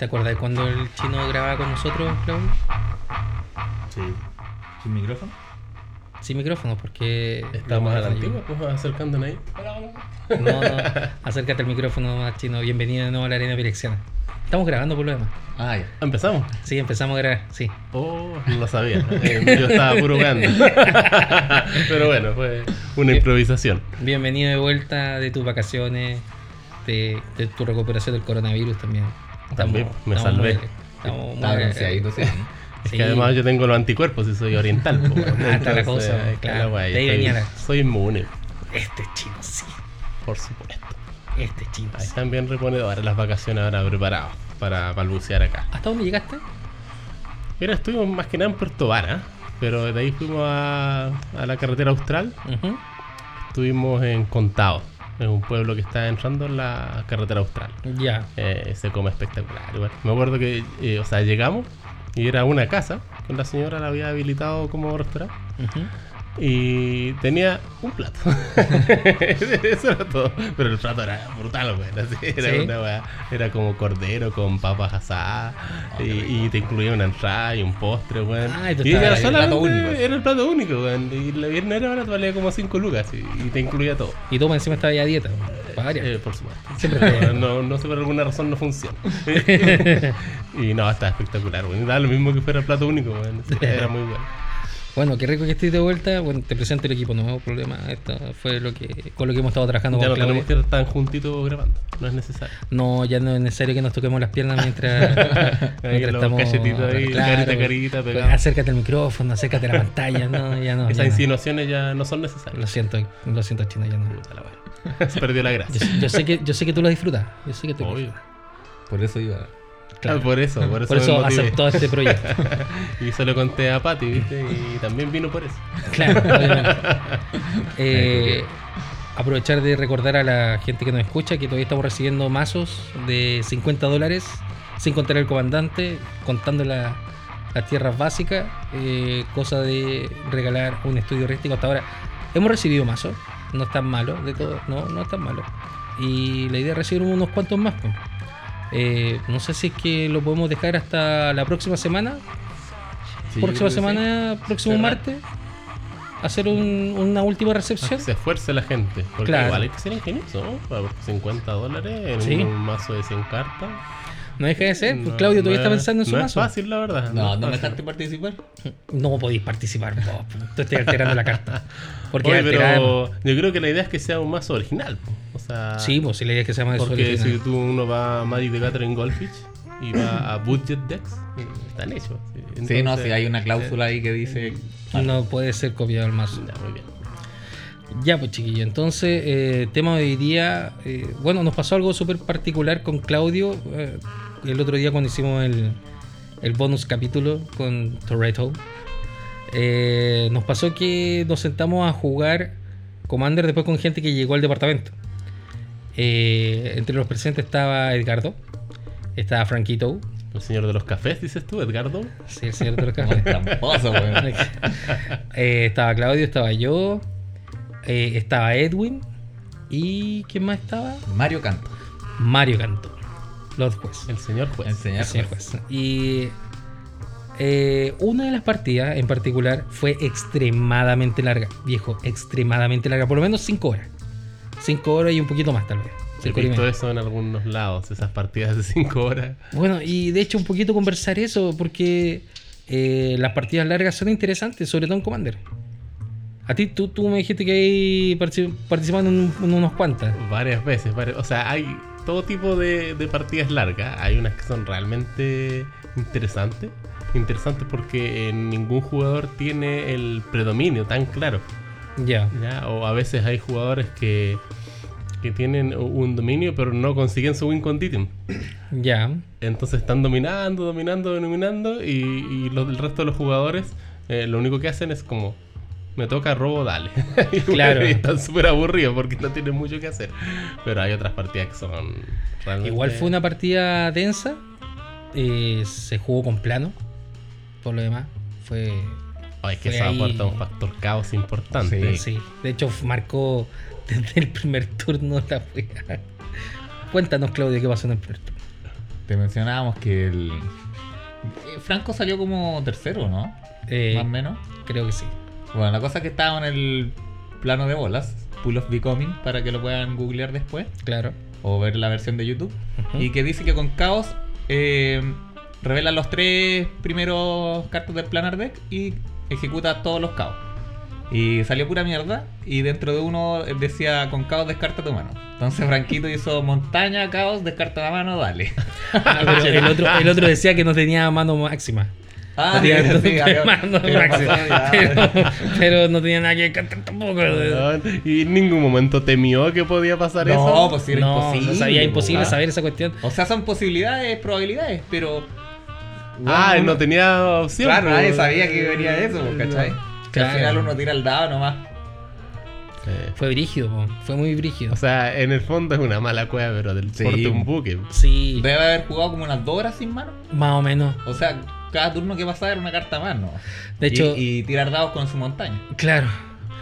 ¿Te acuerdas de cuando el chino grababa con nosotros, Claudio? Sí. ¿Sin micrófono? Sin micrófono, porque. Estamos a la antigua, pues acercándonos ahí. No, no, acércate al micrófono más chino. Bienvenido de nuevo a la Arena Pirexiana. Estamos grabando por lo demás. Ah, ya. ¿Empezamos? Sí, empezamos a grabar, sí. Oh, no lo sabía. Eh, yo estaba puro weando. Pero bueno, fue una improvisación. Bienvenido de vuelta de tus vacaciones, de, de tu recuperación del coronavirus también. También, me salvé. estamos muy- sí. Es Sí. que además yo tengo los anticuerpos y soy oriental. po. Ah, está la cosa, claro. ahí estoy- Soy inmune, Este chino, sí. por supuesto. Este chino. Ahí sí. están bien reponedores las vacaciones ahora preparados para balbucear acá. ¿Hasta dónde llegaste? Mira, estuvimos más que nada en Puerto Vara, pero de ahí fuimos a, a la carretera austral. Estuvimos en Contado, es un pueblo que está entrando en la carretera austral. Ya. Eh, se come espectacular. igual. Me acuerdo que, eh, o sea, llegamos y era una casa que la señora la había habilitado como restaurante Ujú. Y tenía un plato. Eso era todo. Pero el plato era brutal, güey. Era, ¿Sí? una era como cordero con papas asadas y, y te incluía una entrada y un postre, güey. Ah, y era el único. era el plato único, güey. Y la viernes era barato, valía como 5 lucas y, y te incluía todo. Y tú encima estabas ya a dieta. Para variar. Eh, por supuesto. Siempre no, no, sé por alguna razón no funciona. y no, está espectacular, güey. Da lo mismo que fuera el plato único, güey. Era muy bueno. Bueno, qué rico que estés de vuelta. Bueno, te presento el equipo nuevo, problema. Esto fue lo que, con lo que hemos estado trabajando Ya con no Claudia. tenemos que estar tan juntitos grabando. No es necesario. No, ya no es necesario que nos toquemos las piernas mientras, mientras estamos. ahí, carita, carita, pegado. Acércate al micrófono, acércate a la pantalla. No, ya no. Esas ya no. insinuaciones ya no son Lo necesarias. siento, lo siento, chino, ya no. Se perdió la gracia. yo sé que, yo sé que tú lo disfrutas. Yo sé que tú lo Obvio. disfrutas. Por eso iba. Claro. Ah, por eso, por eso, Por eso aceptó este proyecto. Y se lo conté a Pati, ¿viste? Y también vino por eso. Claro, obviamente. Eh, aprovechar de recordar a la gente que nos escucha que todavía estamos recibiendo mazos de 50 dólares, sin contar el comandante, contando la- las tierras básicas, eh, cosa de regalar un estudio rístico. Hasta ahora hemos recibido mazos, no es tan malo, de todo, no, no es tan malo. Y la idea es recibir unos cuantos más. pues. Eh, no sé si es que lo podemos dejar hasta la próxima semana, Sí, próxima semana, próximo Cerrar. martes, hacer un- una última Ah, recepción. que se esfuerce la gente. Porque Claro. igual hay que ser ingenioso, ¿no? Para 50 dólares en Sí. un mazo de 100 cartas. No deja de ser, pues No- Claudio todavía no está es- pensando en su no mazo. es fácil, la verdad. No, no me dejaste participar. No podéis participar, vos, tú estás alterando la carta. Porque Oye, pero yo creo que la idea es que sea un mazo original. O sea, Sí, pues si la idea es que se llama eso porque original. si tú uno va a Magic the Gathering Goldfish y va a Budget Decks, eh, están hechos. Sí, no, si hay una cláusula ahí que dice. No puede ser copiado el mazo. Ya, muy bien. Ya, pues chiquillo, entonces, eh, tema de hoy día, eh, bueno, nos pasó algo súper particular con Claudio eh, el otro día cuando hicimos el, el bonus capítulo con Toretto. Eh, nos pasó que nos sentamos a jugar Commander después con gente que llegó al departamento. Eh, entre los presentes estaba Edgardo, estaba Franquito, El señor de los cafés, dices tú, Edgardo. sí, el señor de los cafés. tramposo. Eh, estaba Claudio, estaba yo, eh, estaba Edwin y ¿quién más estaba? Mario Canto. Mario Canto, Lord Juez. El señor juez. El señor juez. Y eh, una de las partidas en particular fue extremadamente larga, viejo, extremadamente larga, por lo menos 5 horas. 5 horas y un poquito más tal vez. He visto eso en algunos lados, esas partidas de 5 horas. Bueno, y de hecho un poquito conversar eso, porque eh, las partidas largas son interesantes, sobre todo en Commander. A ti, tú, tú me dijiste que hay partici- participando en unos cuantas. Varias veces, varias- o sea, hay todo tipo de, de partidas largas. Hay unas que son realmente interesantes. Interesantes porque eh, ningún jugador tiene el predominio tan claro. Ya, ¿ya? O a veces hay jugadores que, que tienen un dominio pero no consiguen su win condition. ya. Entonces están dominando, dominando, dominando y, y los, el resto de los jugadores eh, lo único que hacen es como me toca robo, dale. Claro. y están súper aburridos porque no tienen mucho que hacer. Pero hay otras partidas que son realmente... Igual fue una partida densa. eh, se jugó con plano. Por lo demás, fue. Ay, es que eso ahí- aporta un factor caos importante. Sí. De hecho, marcó desde el primer turno la wea. Cuéntanos, Claudio, qué pasó en el primer turno. te mencionábamos que el. eh, Franco salió como tercero, ¿no? Eh, Más o menos. creo que sí. Bueno, la cosa es que estaba en el plano de bolas, Pool of Becoming, para que lo puedan googlear después Claro. o ver la versión de YouTube. Y que dice que con Caos eh, revela los tres primeros cartas del Planar Deck y ejecuta todos los Caos. Y salió pura mierda. Y dentro de uno decía con Caos descarta tu mano. Entonces Franquito hizo montaña, Caos, descarta la mano, dale. Ah, pero el, otro, el otro decía que no tenía mano máxima. Ah, sí, sí, había- mano pero. Pero, pero no tenía nada que cantar tampoco. Y en ningún momento temió que podía pasar No, eso. pues era no, imposible. no sabía imposible pues, saber esa cuestión. O sea, son posibilidades, probabilidades, pero. Ah, él no tenía opción. Claro, pues. nadie sabía que venía eso, pues, ¿cachai? Claro. al final uno tira el dado nomás. Sí. Fue brígido, po. fue muy brígido. O sea, en el fondo es una mala cueva, pero del Sí. porte un buque. Sí, Debe haber jugado como unas dos horas sin mano. más o menos. O sea, cada turno que pasaba era una carta más, ¿no? De hecho- Y, y tirar dados con su montaña. Claro.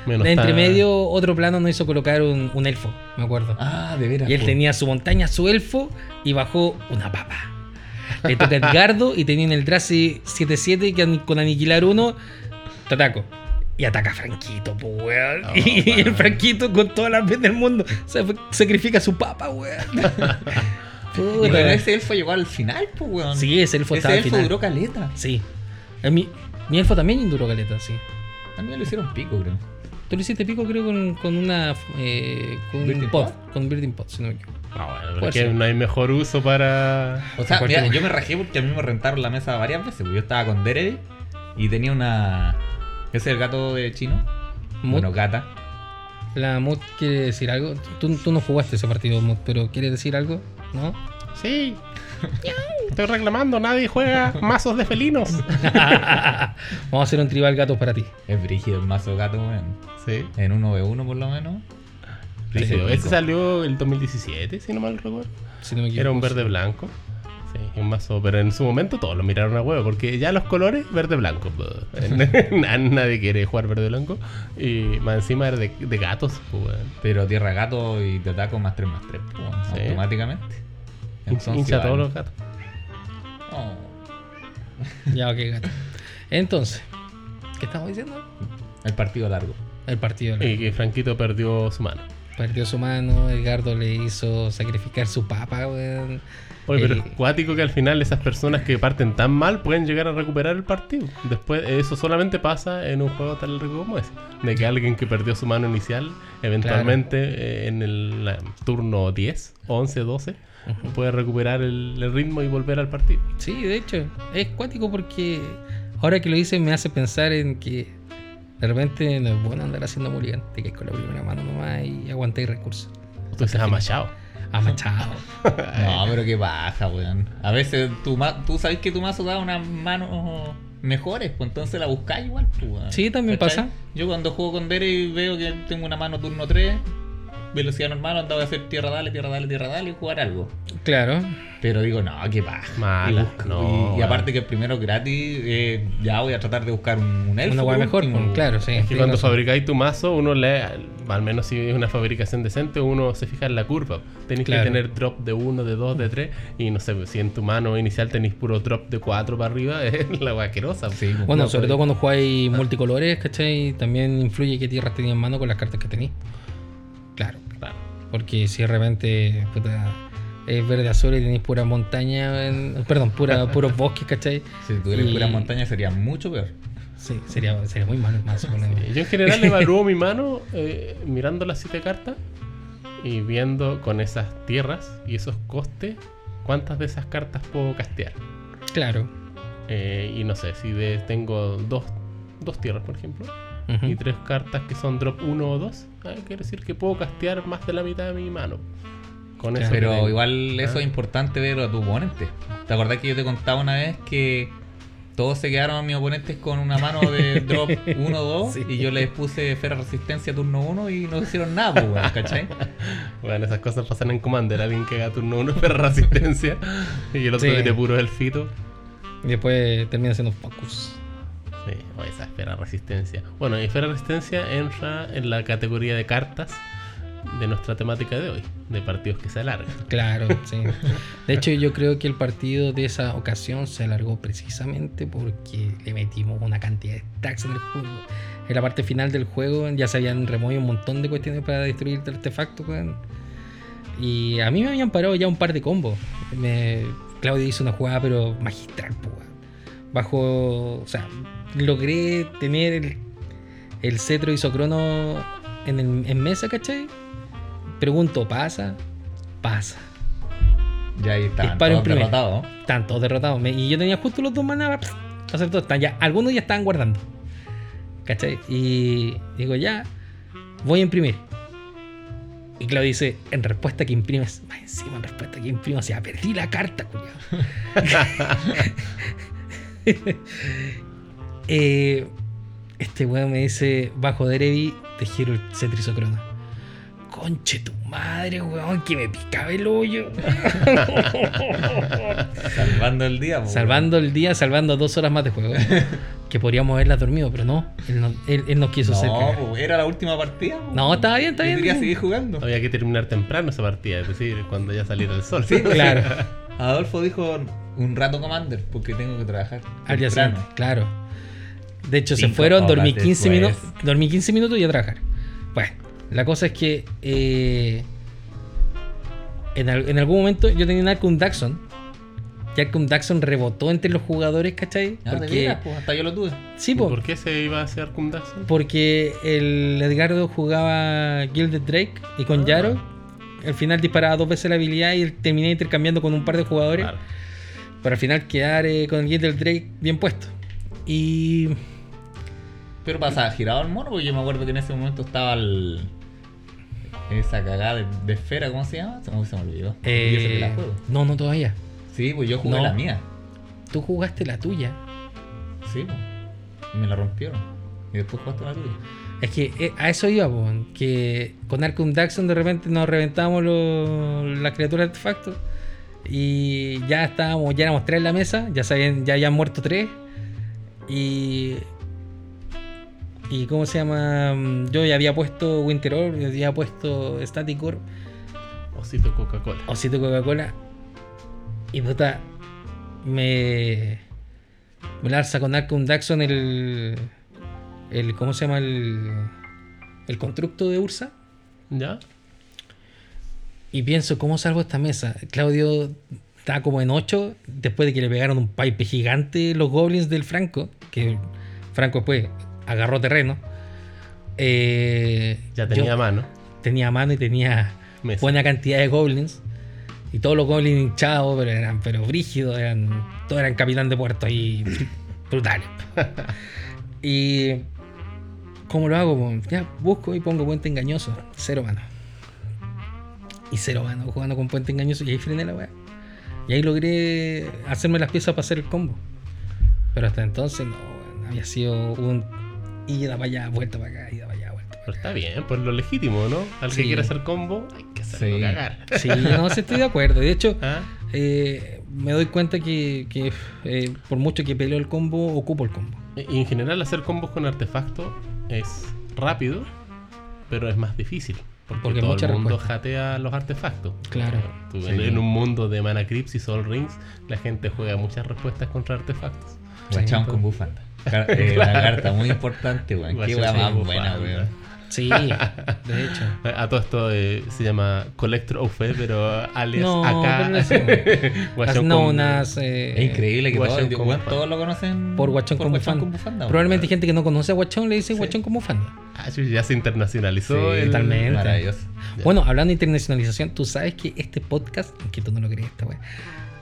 Menos De entre tan- medio, otro plano nos hizo colocar un, un elfo, me acuerdo. Ah, de veras. y él tenía su montaña, su elfo, y bajó una papa. Le toca Edgardo y tenía en el Drazi 7-7 que con aniquilar uno, te ataco. Y ataca a Franquito, pues, weón. Oh, y el. Franquito, con todas las veces del mundo, se- sacrifica a su papa, weón. Y Puta. pero ese elfo llegó al final, pues, weón. Sí, ese elfo estaba Ese al elfo final. duró caleta. Sí. Eh, Mi, mi elfo también duró caleta, sí. A mí me lo hicieron pico, creo. Tú lo hiciste pico, creo, con, con una. Eh, con un ¿Building pod. pod? Con Building Pod, si no me equivoco. Ah, bueno, Puede es que ser. no hay mejor uso para. O sea, mira, yo me rajé porque a mí me rentaron la mesa varias veces. porque Yo estaba con Deredy y tenía una. Ese es el gato de chino. Mood. Bueno, gata. La Mood quiere decir algo. Tú, tú no jugaste ese partido, Mood, pero ¿quiere decir algo? ¿No? Sí. Estoy reclamando, nadie juega mazos de felinos. Vamos a hacer un tribal gatos para ti. Es brígido el mazo gato, weón. Sí. En 1v1 por lo menos. Este salió el 2017, si no mal recuerdo. Si no me equivoco. Era un verde blanco. Sí, un mazo, pero en su momento todos lo miraron a huevo, porque ya los colores verde blanco. Na- Nadie quiere jugar verde blanco. Y más encima era de, de gatos, pues. Pero tierra gato y te ataco más 3 más 3, Sí. automáticamente. Entonces, Hincha a todos los gatos. Oh. Ya, ok, gato. Entonces, ¿qué estamos diciendo? El partido largo. El partido. Y que Franquito perdió su mano. Perdió su mano, Edgardo le hizo sacrificar su papa, weón. Oye, pero Eh, es cuático que al final esas personas que parten tan mal pueden llegar a recuperar el partido. Después, eso solamente pasa en un juego tan largo como ese. De que alguien que perdió su mano inicial, eventualmente eh, en el turno 10, 11, 12, Ujú. puede recuperar el, el ritmo y volver al partido. Sí, de hecho, es cuático porque ahora que lo dices me hace pensar en que de repente no es bueno andar haciendo mulligan. Te caes con la primera mano nomás y aguantáis recursos. Tú dices, ah, machado. Ah, machado. No, pero qué baja, weón. A veces tu ma- tú sabes que tu mazo da unas manos mejores, pues entonces la buscáis igual, pues, weón. Sí, también pasa. Yo cuando juego con Dere y veo que tengo una mano turno 3, velocidad normal, andaba a hacer tierra dale, tierra dale, tierra dale y jugar algo. Claro. Pero digo, no, qué. Mala, y, busco- no, y- aparte que primero gratis, eh, ya voy a tratar de buscar un, un elfo. Una hueá mejor, pues, claro, sí. Es que cuando razón. fabricáis tu mazo, uno le, al menos si es una fabricación decente, uno se fija en la curva. Tenéis Claro. que tener drop de 1, de 2, de 3. Y no sé, si en tu mano inicial tenéis puro drop de 4 para arriba, es la guaquerosa. Sí, pues, Bueno, no, sobre todo cuando jugáis multicolores, ¿cachai? También influye qué tierras tenías en mano con las cartas que tenéis. Claro. Claro. Porque si de repente puta, es verde azul y tenéis pura montaña, en- perdón, pura, puros bosques, ¿cachai? Si tuvieras Y- pura montaña sería mucho peor. Sí, sería, sería muy malo con el- Yo en general evalúo mi mano eh, mirando las 7 cartas y viendo con esas tierras y esos costes cuántas de esas cartas puedo castear. Claro. Eh, y no sé, si de- tengo dos, dos tierras, por ejemplo, Y tres cartas que son drop 1 o 2, ah, quiere decir que puedo castear más de la mitad de mi mano. Con eso Pero igual eso Ah. es importante ver a tu oponente. ¿Te acordás que yo te contaba una vez que todos se quedaron mis oponentes con una mano de drop 1-2 Sí. y yo les puse Ferra Resistencia turno 1 y no hicieron nada, pues, weón, ¿cachai? Bueno, esas cosas pasan en Commander. Alguien que haga turno 1 pero resistencia y el otro Sí. tiene puro elfito. Y después termina siendo focus. Sí, o esa esfera resistencia. Bueno, esfera resistencia entra en la categoría de cartas de nuestra temática de hoy, de partidos que se alargan. Claro, sí. De hecho, yo creo que el partido de esa ocasión se alargó precisamente porque le metimos una cantidad de stacks en el juego. En la parte final del juego ya se habían removido un montón de cuestiones para destruir el artefacto, weón. Y a mí me habían parado ya un par de combos. Me, Claudio hizo una jugada, pero magistral, weón. Bajo. O sea, logré tener el, el cetro isocrono en, el- en mesa, ¿cachai? Pregunto, ¿pasa? Pasa. Ya ahí estaban Disparo todos derrotados. Están todos derrotados. Y yo tenía justo los dos maná hacer todo. Están ya, algunos ya estaban guardando. ¿Cachai? Y digo, ya, voy a imprimir. Y Claudio dice, en respuesta que imprimes, más encima en respuesta que imprimes, o sea, perdí la carta, culiao. Eh, este weón me dice, bajo Derevi, te giro el cetrisocrono. Conche tu madre, weón, que me picaba el hoyo. Salvando el día. po, Salvando el día, salvando dos horas más de juego. que podríamos haberlas dormido, pero no. Él, no, él, él nos quiso hacer No, cagar. po, era la última partida. po. No, estaba bien, está Yo bien. quería seguir jugando. Había que terminar temprano esa partida, es decir, cuando ya saliera el sol. Sí, pues, Claro, Adolfo dijo un rato Commander porque tengo que trabajar. al día siguiente, claro. De hecho, se fueron, dormí horas 15 después. minutos. Dormí 15 minutos y a trabajar. Bueno, la cosa es que eh, en, al- en algún momento yo tenía un Arcum Daxon. Y Arcum Daxon rebotó entre los jugadores, ¿cachai? Ah, de Porque, hasta yo lo tuve. sí, ¿Y po, ¿Por qué se iba a hacer Cum Daxon? porque el Edgardo jugaba Gilded Drake y con Ah. Yaro. Al final disparaba dos veces la habilidad y terminé intercambiando con un par de jugadores. Claro. Para al final quedar eh, con el Gilded Drake bien puesto. Y Pero pasaba girado el mono, porque yo me acuerdo que en ese momento estaba el. Esa cagada de, de esfera, ¿cómo se llama? Se me, se me olvidó. eh, Y eso que la juego. no, no todavía. Sí, pues yo jugué No. la mía. Tú jugaste la tuya. Sí, pues. Y me la rompieron. Y después jugaste la tuya. Es que eh, a eso iba, po, que con Arkham Daxon de repente nos reventamos las criaturas de artefacto. Y ya estábamos, ya éramos tres en la mesa, ya sabían, ya habían muerto tres. Y. Y cómo se llama. Mm, Yo ya había puesto Winter Orb, ya había puesto Static Orb, Osito Coca-Cola. Osito Coca-Cola. Y puta. Me. Me lanza con Arkham Daxon el. el ¿Cómo se llama? El. El constructo de Ursa. ¿Ya? Y pienso, ¿cómo salvo esta mesa? Claudio está como en 8 después de que le pegaron un pipe gigante los goblins del Franco. Que Franco después agarró terreno. Eh, Ya tenía mano. tenía mano y tenía Mesa. buena cantidad de goblins. Y todos los goblins hinchados, pero eran pero brígidos, eran, todos eran capitán de puerto ahí brutales. y ¿cómo lo hago? po? Ya busco y pongo puente engañoso, cero mano. Y cero mano jugando con puente engañoso y ahí frené la weá. Y ahí logré hacerme las piezas para hacer el combo. Pero hasta entonces no, había sido un ida para allá, vuelta para acá, ida para allá, vuelta para Pero está bien, pues lo legítimo, ¿no? Al Sí. que quiere hacer combo, hay que hacerlo Sí. cagar. acá. Sí, no, sí estoy de acuerdo. De hecho, ¿Ah? eh, me doy cuenta que, que, eh, por mucho que peleo el combo, ocupo el combo. Y en general hacer combos con artefactos es rápido, pero es más difícil. Porque, Porque todo mucha el mundo respuesta. jatea los artefactos. Claro. Tú, Sí. en, un mundo de Mana Crypts y Soul Rings, la gente juega muchas respuestas contra artefactos. Guachán Sí. con bufanda. Car- eh, Una carta muy importante, weón. Qué weá con más bufanda. buena, weón. Sí, de hecho. A todo esto eh, se llama Collector of Fe, pero alias No, acá. pero no con- unas. eh, Es increíble que todos, con lo conocen Por Guachón con bufanda. weón. Probablemente gente que no conoce a Guachón le dice Sí. Guachón con bufanda. Ah, sí, ya se internacionalizó. Sí, el- totalmente. Maravilloso. Bueno, hablando de internacionalización, tú sabes que este podcast, que tú no lo crees, esta wea,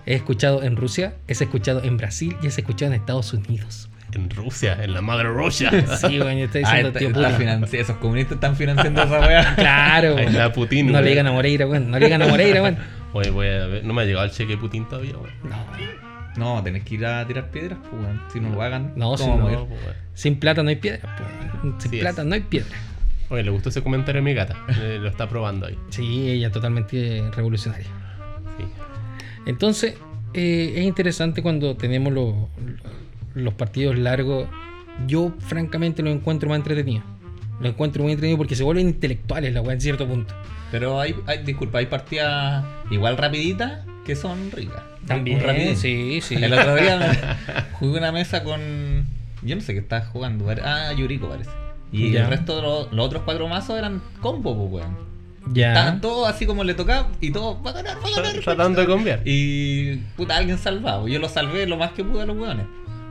es escuchado en Rusia, es escuchado en Brasil y es escuchado en Estados Unidos. En Rusia, en la madre Rusia. Sí, bueno, yo estoy Ah, diciendo está- tío está Putin. esos comunistas están financiando esa weá. Claro. Ahí está Putin. No le digan a Moreira, weón. No le digan a Moreira, weón. Oye, voy a ver. No me ha llegado el cheque de Putin todavía, weón. No. No, tenés que ir a tirar piedras, pues, weón. Si no lo hagan, No, ¿cómo si no, pues. Sin plata no hay piedra. po. Sin Sí plata es. no hay piedra. Oye, le gustó ese comentario a mi gata. Eh, lo está probando ahí. Sí, ella totalmente revolucionaria. Sí. Entonces, eh, es interesante cuando tenemos los, los partidos largos. Yo, francamente, lo encuentro más entretenido. Lo encuentro muy entretenido porque se vuelven intelectuales la weá en cierto punto. Pero hay, hay, disculpa, hay partidas igual rapiditas que son ricas. También, Un sí, sí. El otro día me jugué una mesa con. Yo no sé qué estás jugando. Ah, Yuriko parece. Y Ya. el resto de los, los otros cuatro mazos eran combo, pues, weón. Ya. Estaban todos así como le tocaba y todos va a ganar, va a ganar. Tratando de cambiar. Y puta, alguien salvado. Yo lo salvé lo más que pude a los weones.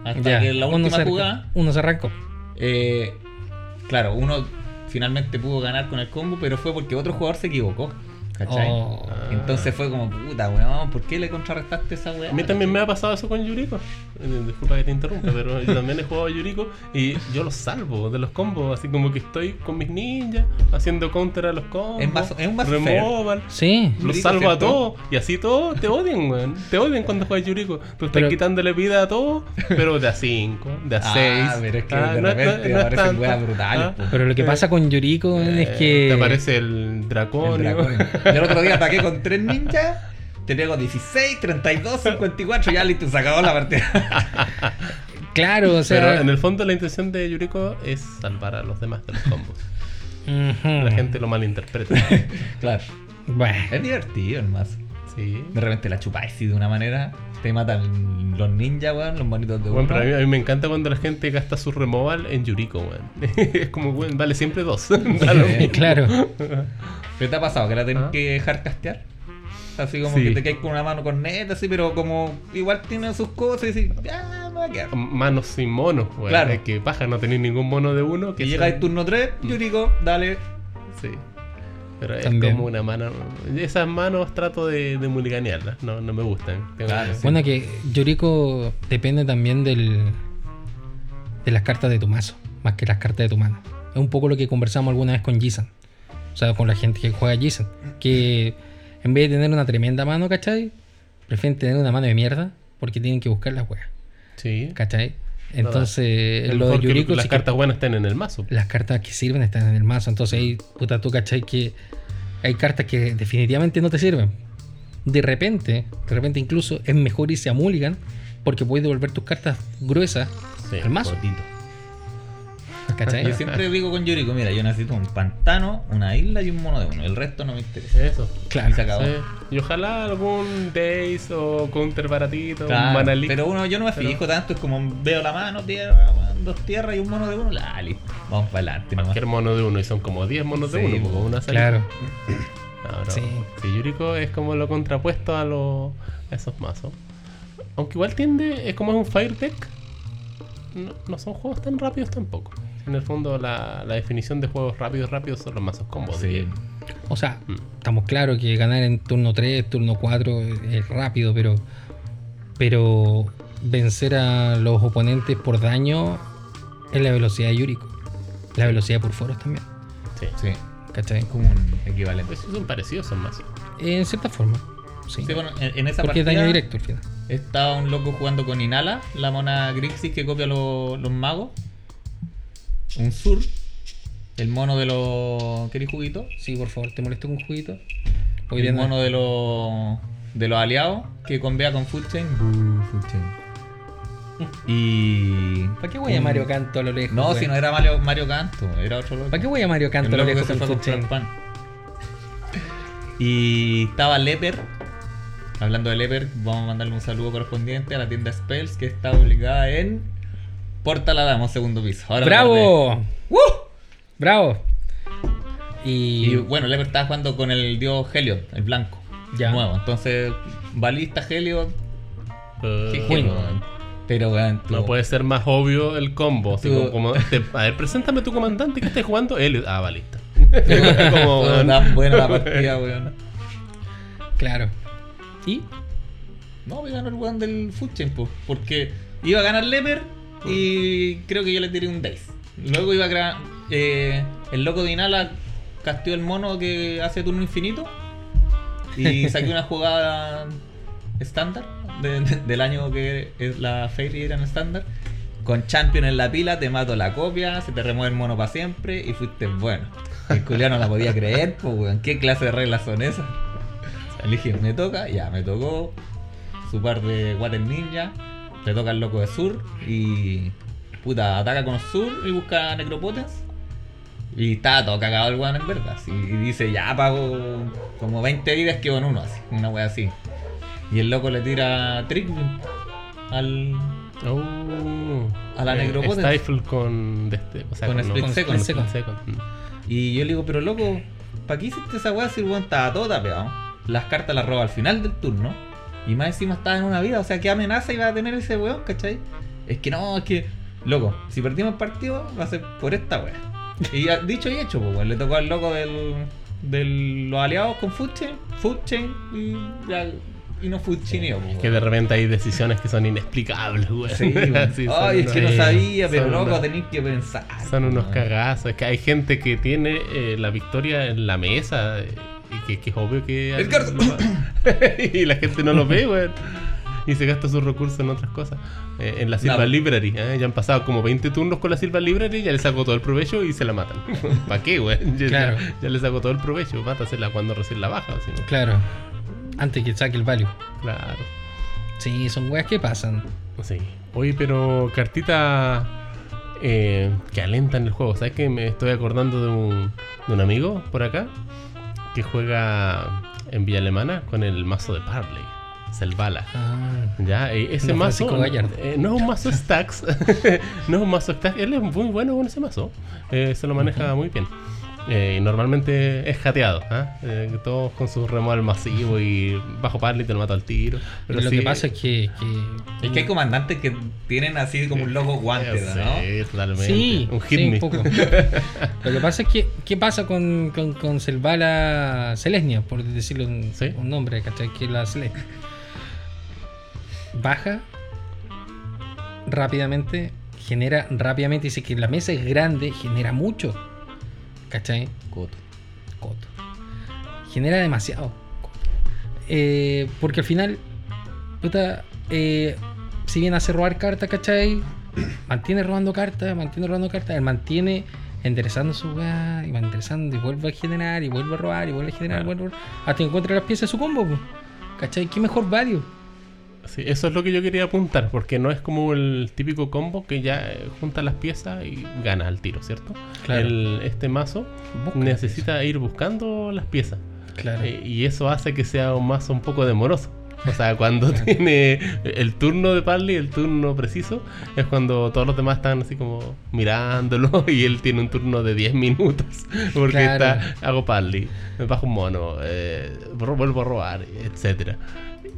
Hasta Ya. que la uno, última se, jugada, uno se arrancó. eh, claro, uno finalmente pudo ganar con el combo, pero fue porque otro jugador se equivocó. ¿Cachai? Oh. Entonces fue como, puta, weón, ¿por qué le contrarrestaste esa weá? A mí también me ha pasado eso con Yuriko. Eh, Disculpa que te interrumpa, pero yo también he jugado a Yuriko y yo los salvo de los combos. Así como que estoy con mis ninjas haciendo counter a los combos. Es más- es un más removal. Sí. Los Yuriko, salvo a todos. Y así todos te odian, weón. Te odian cuando juegas Yuriko. Tú estás Pero- quitándole vida a todos, pero de a 5, de a 6. Ah, pero es que de repente aparecen weas brutales, po. Pero lo que pasa con Yuriko es que. Eh, Te aparece el El draconio. dragón. El otro día ataqué con tres ninjas. Te pego 16, 32, 54, ya listo, se acabó la partida. Claro, o sea. Pero en el fondo la intención de Yuriko es salvar a los demás de los combos. La gente lo malinterpreta. claro. Bueno. Es divertido el mazo. Sí. De repente la chupáis así de una manera. Te matan los ninjas, weón, los monitos de Bueno, pero a mí, a mí me encanta cuando la gente gasta su removal en Yuriko, weón. es como, weón, vale siempre dos. Claro. ¿Qué te ha pasado? ¿Que la tenés Ah. que dejar castear? Así como Sí. que te caes con una mano con neta, así, pero como igual tiene sus cosas y dices, ya me va a quedar. Manos sin monos, weón. Claro. Es que paja no tenéis ningún mono de uno. Que sea- llega el turno 3, Yuriko, dale. Sí. Pero es También. como una mano. Esas manos trato de, de mulliganearlas. No, no me gustan. Claro. Bueno, que Yuriko depende también del. de las cartas de tu mazo, más que las cartas de tu mano. Es un poco lo que conversamos alguna vez con Jisan. O sea, con la gente que juega Jisan. Que en vez de tener una tremenda mano, ¿cachai? Prefieren tener una mano de mierda porque tienen que buscar las weas. Sí. ¿Cachai? Entonces, Es lo de mejor que Yuriko las sí que- cartas buenas estén en el mazo. las cartas que sirven están en el mazo. Entonces ahí, puta, tú cachai que hay cartas que definitivamente no te sirven. De repente, de repente incluso es mejor irse a Mulligan porque puedes devolver tus cartas gruesas Sí, al mazo. ¿Cachai? Yo siempre digo con Yuriko, mira, yo necesito un pantano, una isla y un mono de uno. El resto no me interesa. Eso. Claro. Y se acabó. Sí. Y ojalá algún Days o Counter baratito, Claro, un Manali. pero uno yo no me Pero- fijo tanto, es como veo la mano, tierra, dos tierras y un mono de uno, la listo. Vamos para adelante. Cualquier mono de uno y son como 10 monos de uno, po. una salida. Claro. No, no. Sí. Sí, Yuriko es como lo contrapuesto a, los a esos mazos. Aunque igual tiende, es como es un Fire Deck, no, no son juegos tan rápidos tampoco. En el fondo, la, la definición de juegos rápidos, rápidos son los mazos combos. Sí. O sea, Mm. estamos claros que ganar en turno 3, turno 4 es rápido, pero. Pero vencer a los oponentes por daño es la velocidad de Yuriko. La velocidad por foros también. Sí. Sí, ¿Cachai? es como un equivalente. Pues son parecidos esos mazos. En cierta forma. Sí. Sí, bueno, en, en esa porque es partida daño directo al final. estaba un loco jugando con Inala, la mona Grixis que copia los magos. Un sur. El mono de los. ¿Querés juguito? Sí, por favor, te molesto con un juguito. Hoy el mono de los. de los aliados que convea con Food Chain. Buh, Food Chain. Y. ¿Para qué voy a Mario Canto a lo lejos? No, güey? si no era Mario, Mario Canto, era otro loco. ¿Para qué voy a Mario Canto El a lo lejos que se con fue pan. Y estaba Leper. Hablando de Leper, vamos a mandarle un saludo correspondiente a la tienda Spells que está ubicada en Portal Adamo, segundo piso. Ahora me acordé. ¡Bravo! ¡Bravo! Y, Y bueno, Leper estaba jugando con el dios Heliod, el blanco. Ya. Nuevo. Entonces, balista Heliod. Qué Bueno. genio, weón. Pero, weón, tú- no puede ser más obvio el combo. así Tú- como, como- a ver, preséntame tu comandante que estés jugando. Él, ah, va listo. como, weón. tan buena la partida, weón. claro. ¿Y? No, me ganó el weón del Food Chain, po, porque iba a ganar Leper y creo que yo le tiré un Dice. Luego iba a crear. eh, el loco de Inala casteó el mono que hace turno infinito y saqué una jugada estándar de- de- del año que la Fairy era en estándar. Con Champion en la pila, te mato la copia, se te remueve el mono para siempre y fuiste bueno. El culiao no la podía creer, pues, weón. ¿Qué clase de reglas son esas? Le dije, me toca, ya, me tocó su par de Water Ninja, le toca el loco de Sur y puta, ataca con Sur y busca Necropotence Y estaba todo cagado el weón en verdad. y dice, ya pago como 20 vidas que con uno, así, una wea así. Y el loco le tira trick al. Oh. A la Eh. Stifle con. de este- o sea, Con no, Split con Second. Split Second. Mm. Y yo le digo, pero loco, ¿para qué hiciste esa weá si el weón estaba todo tapeado? Las cartas las roba al final del turno. Y más encima estaba en una vida. O sea, ¿qué amenaza iba a tener ese weón, cachai? Es que no, es que. Loco, si perdimos el partido, va a ser por esta weá. Y dicho y hecho, pues, weón, le tocó al loco del. de los aliados con Food Chain, Food Chain y, ya- y no Food Chaineo, pues, Que de repente hay decisiones que son inexplicables, güey. Sí, weón. Sí, son Ay, es que no sabía, pero loco, unos- tenéis que pensar. Son unos cagazos. Es que hay gente que tiene eh, la victoria en la mesa eh, que, que es obvio que. Edgardo. y la gente no lo ve, güey. Y se gasta sus recursos en otras cosas. Eh, en la Silva No. Library. ¿eh? Ya han pasado como 20 turnos con la Silva Library. Ya le sacó todo el provecho y se la matan. ¿Para qué, güey? Ya, Claro. ya le sacó todo el provecho. Mátasela cuando recién la baja. si no. Claro. Antes que saque el value. Claro. Sí, son weas que pasan. Sí. Oye, pero cartita eh, que alentan el juego. ¿Sabes que me estoy acordando de un, de un amigo por acá que juega en Villa Alemana con el mazo de Parley, Selvala. Ah, Ya, eh, ese No, mazo eh, no es un mazo stacks, no es un mazo stacks, él es muy bueno con ese mazo, eh, se lo maneja muy bien. Eh, y normalmente es jateado, ¿ah? Eh, todos con su removal masivo y bajo parley te lo mata al tiro. pero lo sí, que pasa es que. que- Es que hay comandantes que tienen así como un logo guante, Sí, ¿no? totalmente. Sí, un hit sí, me. un poco. Lo que pasa es que, ¿qué pasa con, con, con Selvala Celestia? Por decirle un, Sí. un nombre, ¿cachai? Que es la Celestia. Baja rápidamente, genera rápidamente, dice que la mesa es grande, genera mucho, ¿cachai? Coto. Coto. Genera demasiado. Coto. Eh, porque al final, puta, eh, si bien hace robar cartas, ¿cachai? Mantiene robando cartas, mantiene robando cartas, él mantiene enderezando su weá, y va enderezando y vuelve a generar, y vuelve a robar, y vuelve a generar, Claro. vuelve a hasta que encuentra las piezas de su combo. ¿cachai? ¿Qué mejor value? Sí, eso es lo que yo quería apuntar, porque no es como el típico combo que ya eh, junta las piezas y gana al tiro, ¿cierto? Claro. El- este mazo Busca necesita ir buscando las piezas. Claro. Eh, y eso hace que sea un mazo un poco demoroso. O sea, cuando tiene el turno de Parley, el turno preciso, es cuando todos los demás están así como mirándolo y él tiene un turno de 10 minutos. Porque Claro. está, hago Parley, me bajo un mono, eh, vuelvo a robar, etcétera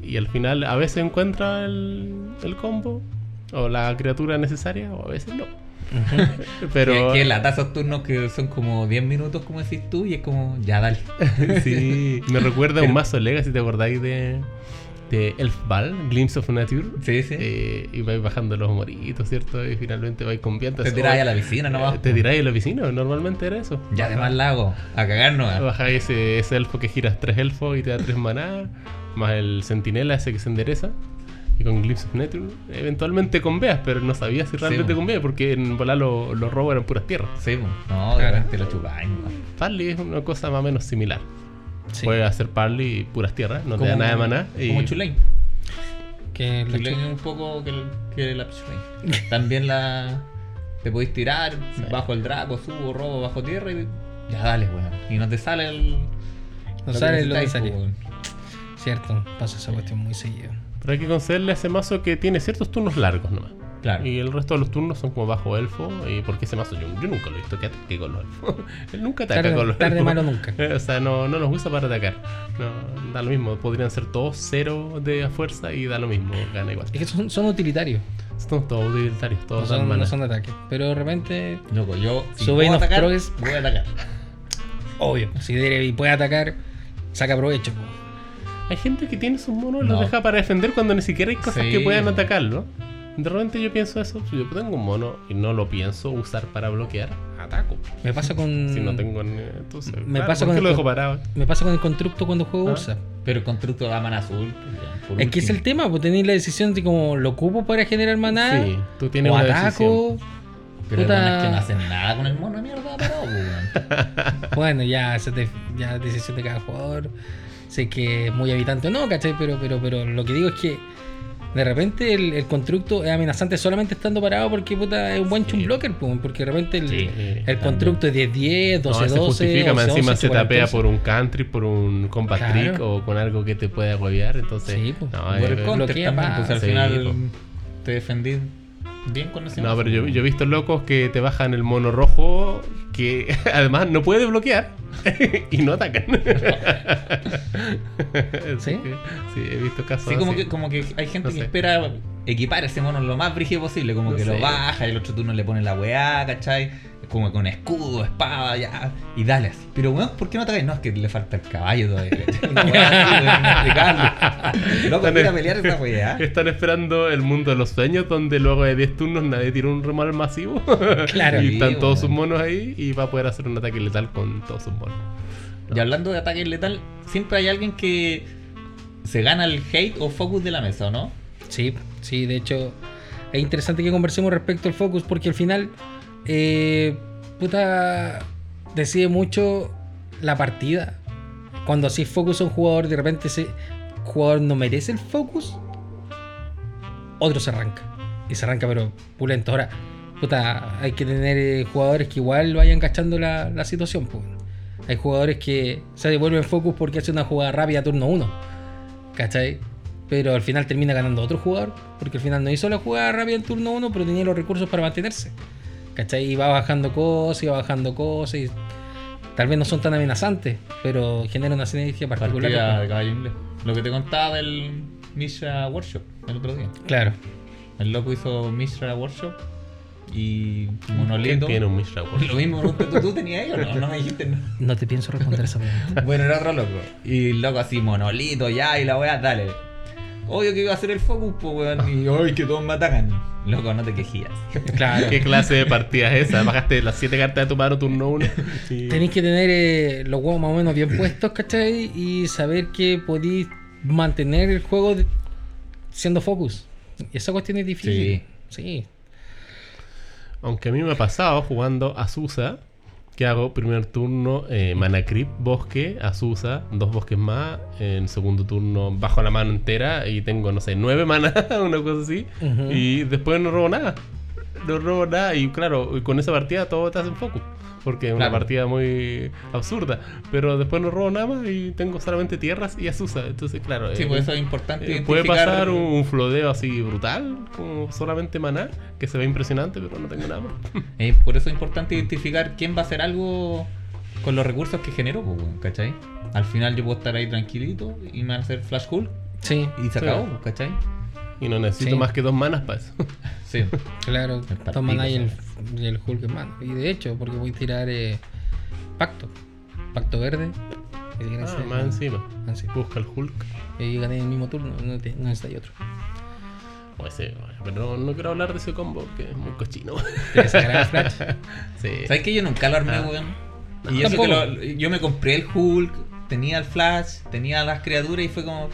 Y al final a veces encuentra el, el combo o la criatura necesaria o a veces no. Pero Que, que lata esos turnos que son como 10 minutos, como decís tú, y es como, ya dale. sí, me recuerda a un mazo Legacy, ¿te acordáis de, de Elf Ball, Glimpse of Nature? Sí, sí. Eh, y vais bajando los moritos, ¿cierto? Y finalmente vais con vientos. Te tiráis a la piscina nomás. Eh, Te tiráis a la piscina, normalmente era eso. Ya además la hago. A cagarnos. Bajáis ese, ese elfo que giras tres elfos y te da tres maná, más el sentinela ese que se endereza. Y con Glimpse of Nature, eventualmente con veas, pero no sabía si realmente bo. con veas, porque en volar los los robos eran puras tierras. Sí. No, de repente lo chupáis. Parley es una cosa más o menos similar. Sí. Puedes hacer Parley y puras tierras, no te da Como- nada de maná. Y... Como Chulane. Que es un poco que, el- que la Chulane. También la. Te podéis tirar bajo el Draco, subo, robo bajo tierra y. Ya dale, weón. Y no te sale el. No sale lo que necesitáis, sale. pues. Cierto, pasa esa cuestión muy seguido. Pero hay que concederle a ese mazo que tiene ciertos turnos largos nomás. Claro. Y el resto de los turnos son como bajo elfo. ¿Y porque ese mazo yo, yo nunca lo he visto que ataque con los elfos? Él nunca ataca Tarde- con los tarde elfos. malo nunca. O sea, no, no nos gusta para atacar. No, da lo mismo. Podrían ser todos cero de fuerza y da lo mismo. Gana igual. Es que son, son utilitarios, Son todos utilitarios, no todos dan son, no son de ataque. Pero de repente, Loco, yo. Si Su puedo atacar, Progress. voy a atacar. obvio, si Derevi puede atacar, saca provecho. Hay gente que tiene sus monos y los No. deja para defender cuando ni siquiera hay cosas Sí. que puedan atacarlo. De repente yo pienso eso, si yo tengo un mono y no lo pienso usar para bloquear, ataco. Me pasa con. Si no tengo ni- entonces. Me claro, pasa ¿por con el lo dejo parado? Me pasa con el constructo cuando juego Ah. Ursa. Pero el constructo da mana azul. pues, ya, Es que es el tema, pues tenéis la decisión de como lo ocupo para generar maná. Sí, tú tienes o una ataco. decisión. Pero el puta. bueno es que no hacen nada con el mono mierda, pero. weón. Bueno, ya, esa es decisión de cada jugador. Sé que es muy habitante o no, ¿cachai? Pero, pero, pero lo que digo es que De repente el, el constructo es amenazante solamente estando parado porque puta, es un buen Sí. chum blocker, pues, porque de repente el, Sí, el constructo es 10-10, 12-12. No, se justifica, más 11-12, encima se tapea 14. por un country, por un combat Claro. trick o con algo que te puede agobiar. Entonces, Sí, pues. no, Por el counter bloquea también, pues al Sí, final po. te defendí bien No, pero yo, yo he visto locos que te bajan el mono rojo que además no puede bloquear y no atacan. ¿Sí? sí, he visto casos. Sí, como así. que, como que hay gente No que sé. espera equipar ese mono lo más brígido posible, como No que lo baja y el otro turno le pone la weá, ¿cachai? Como con escudo, espada, ya, y dale así. Pero weón, ¿por qué no atacáis? No, es que le falta el caballo todavía. Una weá así, weón. Loco, mira pelear esa weá. Están esperando el mundo de los sueños donde luego de 10 turnos nadie tira un remal masivo. Claro. y están todos sus monos ahí y va a poder hacer un ataque letal con todos sus monos. Y hablando de ataque letal, siempre hay alguien que se gana el hate o focus de la mesa, ¿o no? Sí, sí, de hecho es interesante que conversemos respecto al focus porque al final, eh, puta, decide mucho la partida. Cuando así focus a un jugador, de repente ese jugador no merece el focus, otro se arranca. Y se arranca, pero pulento. Ahora, puta, hay que tener eh, jugadores que igual vayan cachando la, situación. pues. Hay jugadores que se devuelven focus porque hace una jugada rápida turno 1. ¿Cachai? Pero al final termina ganando otro jugador. Porque al final no hizo la jugada rápida en turno 1, pero tenía los recursos para mantenerse. ¿Cachai? Y va bajando cosas, y va bajando cosas. Y tal vez no son tan amenazantes, pero genera una sinergia particular. Partida. Lo que te contaba del Mishra Workshop el otro día. Claro. El loco hizo Mishra Workshop y ¿Quién Monolito. tiene un Mishra Workshop? Lo mismo, ¿no? ¿tú, tú tenías ahí o no? No me dijiste no. No te pienso responder esa pregunta. Bueno, era otro loco. Y el loco así, monolito ya, y la weá, dale. Obvio que iba a hacer el focus, pues weón. Y hoy que todos me atacan. Loco, no te quejías. Claro. ¿Qué clase de partida es esa? Bajaste las 7 cartas de tu mano turno 1. Tenéis que tener eh, los huevos más o menos bien puestos, ¿cachai? Y saber que podéis mantener el juego de- siendo focus. Y esa cuestión es difícil. Sí. Aunque a mí me ha pasado jugando Azusa, que hago primer turno eh, Mana Creep, bosque, Azusa, dos bosques más. En segundo turno bajo la mano entera y tengo, no sé, nueve manas, una cosa así. Y después no robo nada. No robo nada. Y claro, con esa partida todo te hacen focus. Porque es una Claro. partida muy absurda. Pero después no robo nada más y tengo solamente tierras y Azusa. Entonces, claro. Sí, eh, pues eso es importante. eh, puede identificar- pasar un, un flodeo así brutal, como solamente maná, que se ve impresionante, pero no tengo nada más. Eh, por eso es importante identificar quién va a hacer algo con los recursos que generó, pues, ¿cachai? Al final yo puedo estar ahí tranquilito y me van a hacer Flash Hulk Sí, y se Sí. acabó, pues, ¿cachai? Y no necesito Sí. más que dos manas para eso. Sí. claro. Toman ahí el, el Hulk en mano. Y de hecho, porque voy a tirar eh, Pacto. Pacto verde. Y Ah, eh, más encima. así. Busca el Hulk. Y gané en el mismo turno. No, te- no necesitáis otro. O ese, pero no, no quiero hablar de ese combo porque es muy cochino. Que Flash. sí. ¿Sabes que yo nunca lo armé, Ah. weón? No, y eso que lo- yo me compré el Hulk, tenía el Flash, tenía las criaturas y fue como.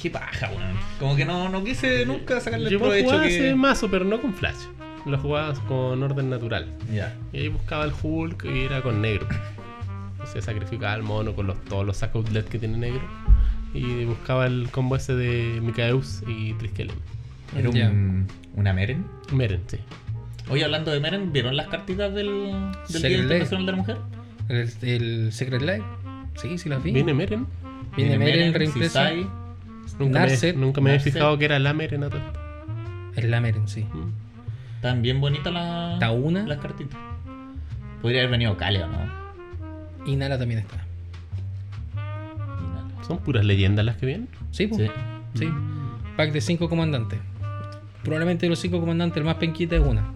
Qué paja, weón. Como que no, no quise nunca sacarle el Yo provecho jugaba que. ese mazo, pero no con Flash. Lo jugaba con orden natural. Ya. Y ahí buscaba el Hulk y era con negro. Se sacrificaba al mono con los, todos los sac outlet que tiene negro. Y buscaba el combo ese de Mikaeus y Triskelion. Era una Meren. Meren, sí. Oye, hablando de Meren, ¿vieron las cartitas del, del Día. Internacional de la Mujer? El, el Secret Life. Sí, sí, la vi. ¿Viene Meren? Viene Meren reimpresa. Nunca me, nunca me he Narset. fijado que era la Meren a todo esto. Es la Meren, sí. Mm. Están bien bonitas las, Tauna. las cartitas. Podría haber venido Kale o no. Y Nala también está. Y nada. ¿Son puras leyendas las que vienen? Sí, pues. Sí. Sí. Pack de 5 comandantes. Probablemente de los 5 comandantes el más penquita es una.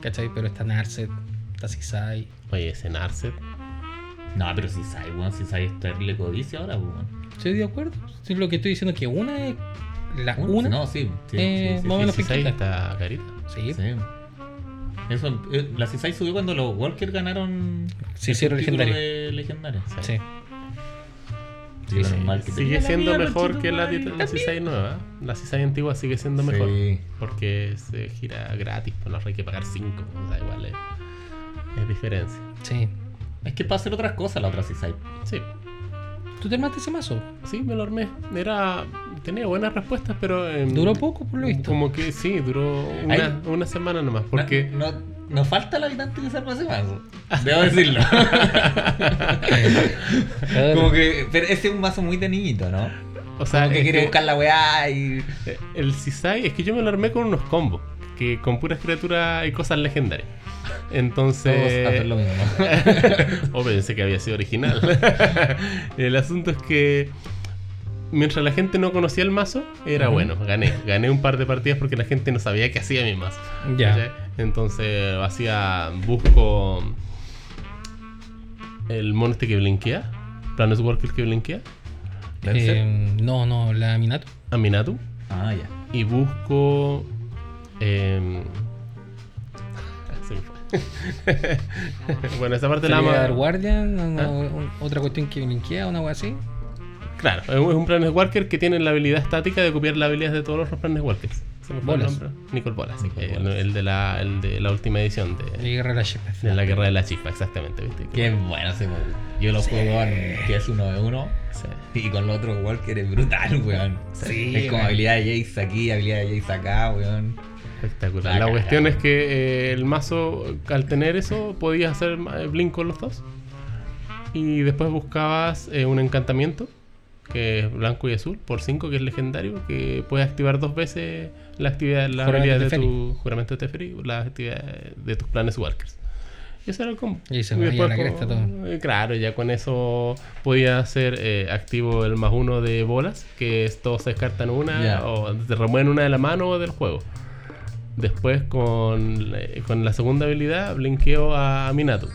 ¿Cachai? Pero está Narset, está Sisai. Oye, ese Narset. No, pero Sisai, weón. Sisai es terrible codicia ahora, weón. ¿Estoy de acuerdo? Sí, lo que estoy diciendo es que una es. La Una-. No, sí. sí, Eh, sí, sí, más o menos está carita. Sí. sí. Eso, eh, la Sisai subió cuando los Walker ganaron. Sí, el legendario. de legendario. Sí. Sigue siendo la mejor que la, la C6 nueva. La C6 antigua sigue siendo mejor. Sí. Porque se gira gratis, pues no hay que pagar 5. O sea, igual es, es diferencia. Sí. Es que para hacer otras cosas la otra Sisai. Sí. ¿Tú te armaste ese mazo? Sí, me lo armé. Era. Tenía buenas respuestas, pero. Duró poco, por lo visto. Como que sí, duró una, una semana nomás. Porque. No, falta el habitante que se arma ese mazo. Debo decirlo. Como que. Pero ese es un mazo muy de niñito, ¿no? O sea, Como que quiere que buscar la weá y. el Cisai es que yo me lo armé con unos combos. Que con puras criaturas y cosas legendarias. Entonces. Todos hacen lo mismo. o pensé que había sido original. el asunto es que mientras la gente no conocía el mazo, era bueno. Gané. Gané un par de partidas porque la gente no sabía qué hacía mi mazo. Ya. Entonces hacía. Busco. El mono este que blinkea. Planes Walker que. Lancer. Eh, no, no, la Minato. Aminatu. Ah, ya. Y busco. em. bueno, esa parte la amo. Guardian, una- ¿Ah? un- otra cuestión que linkea, una wea así. Claro, es un es un Planet Walker que tiene la habilidad estática de copiar las habilidades de todos los Planet Walkers. Se me el Bolas. nombre. Nicole Bolas, sí, el, el de la, el de la última edición de, guerra de la Shepherd. de la Guerra de la Chispa, exactamente. ¿viste? Qué bueno ese mazo. Yo lo juego con que es uno de uno. Sí. Y con los otros Walker es brutal, weón. Sí, es como weón. habilidad de Jace aquí, habilidad de Jace acá, weón. Espectacular. La La, cuestión es que eh, el mazo, al tener eso, podías hacer eh, blink con los dos. Y después buscabas eh, un encantamiento, que es blanco y azul, por 5, que es legendario, que puedes activar dos veces la actividad, la habilidad de tu juramento de Teferi, las actividades de tus planes Walkers. Y eso era el combo. Y se me después la cresta todo. eh, Claro, ya con eso podía hacer eh, activo el más uno de bolas, que es todos se descartan una, o te remueven una de la mano o del juego. Después con, eh, con la segunda habilidad blinkeo a Minatu.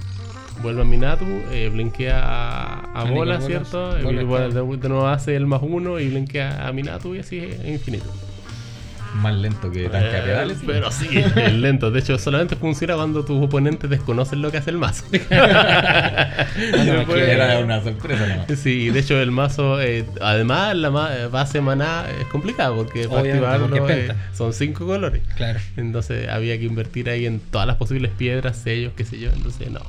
Vuelve a Minatu, eh, blinkea a, a bola, ¿cierto? Claro. de, de nuevo hace el más uno y blinkea a Minatu y así es infinito. Más lento que tanque a Eh, pedales. pero sí, es lento. De hecho, solamente funciona cuando tus oponentes desconocen lo que hace el mazo. No, no, Después- era una sorpresa nomás. Sí, de hecho el mazo, eh, además la ma- base maná es complicado porque para Obviamente, activarlo porque eh, son cinco colores. Claro. Entonces había que invertir ahí en todas las posibles piedras, sellos, qué sé yo. Entonces no,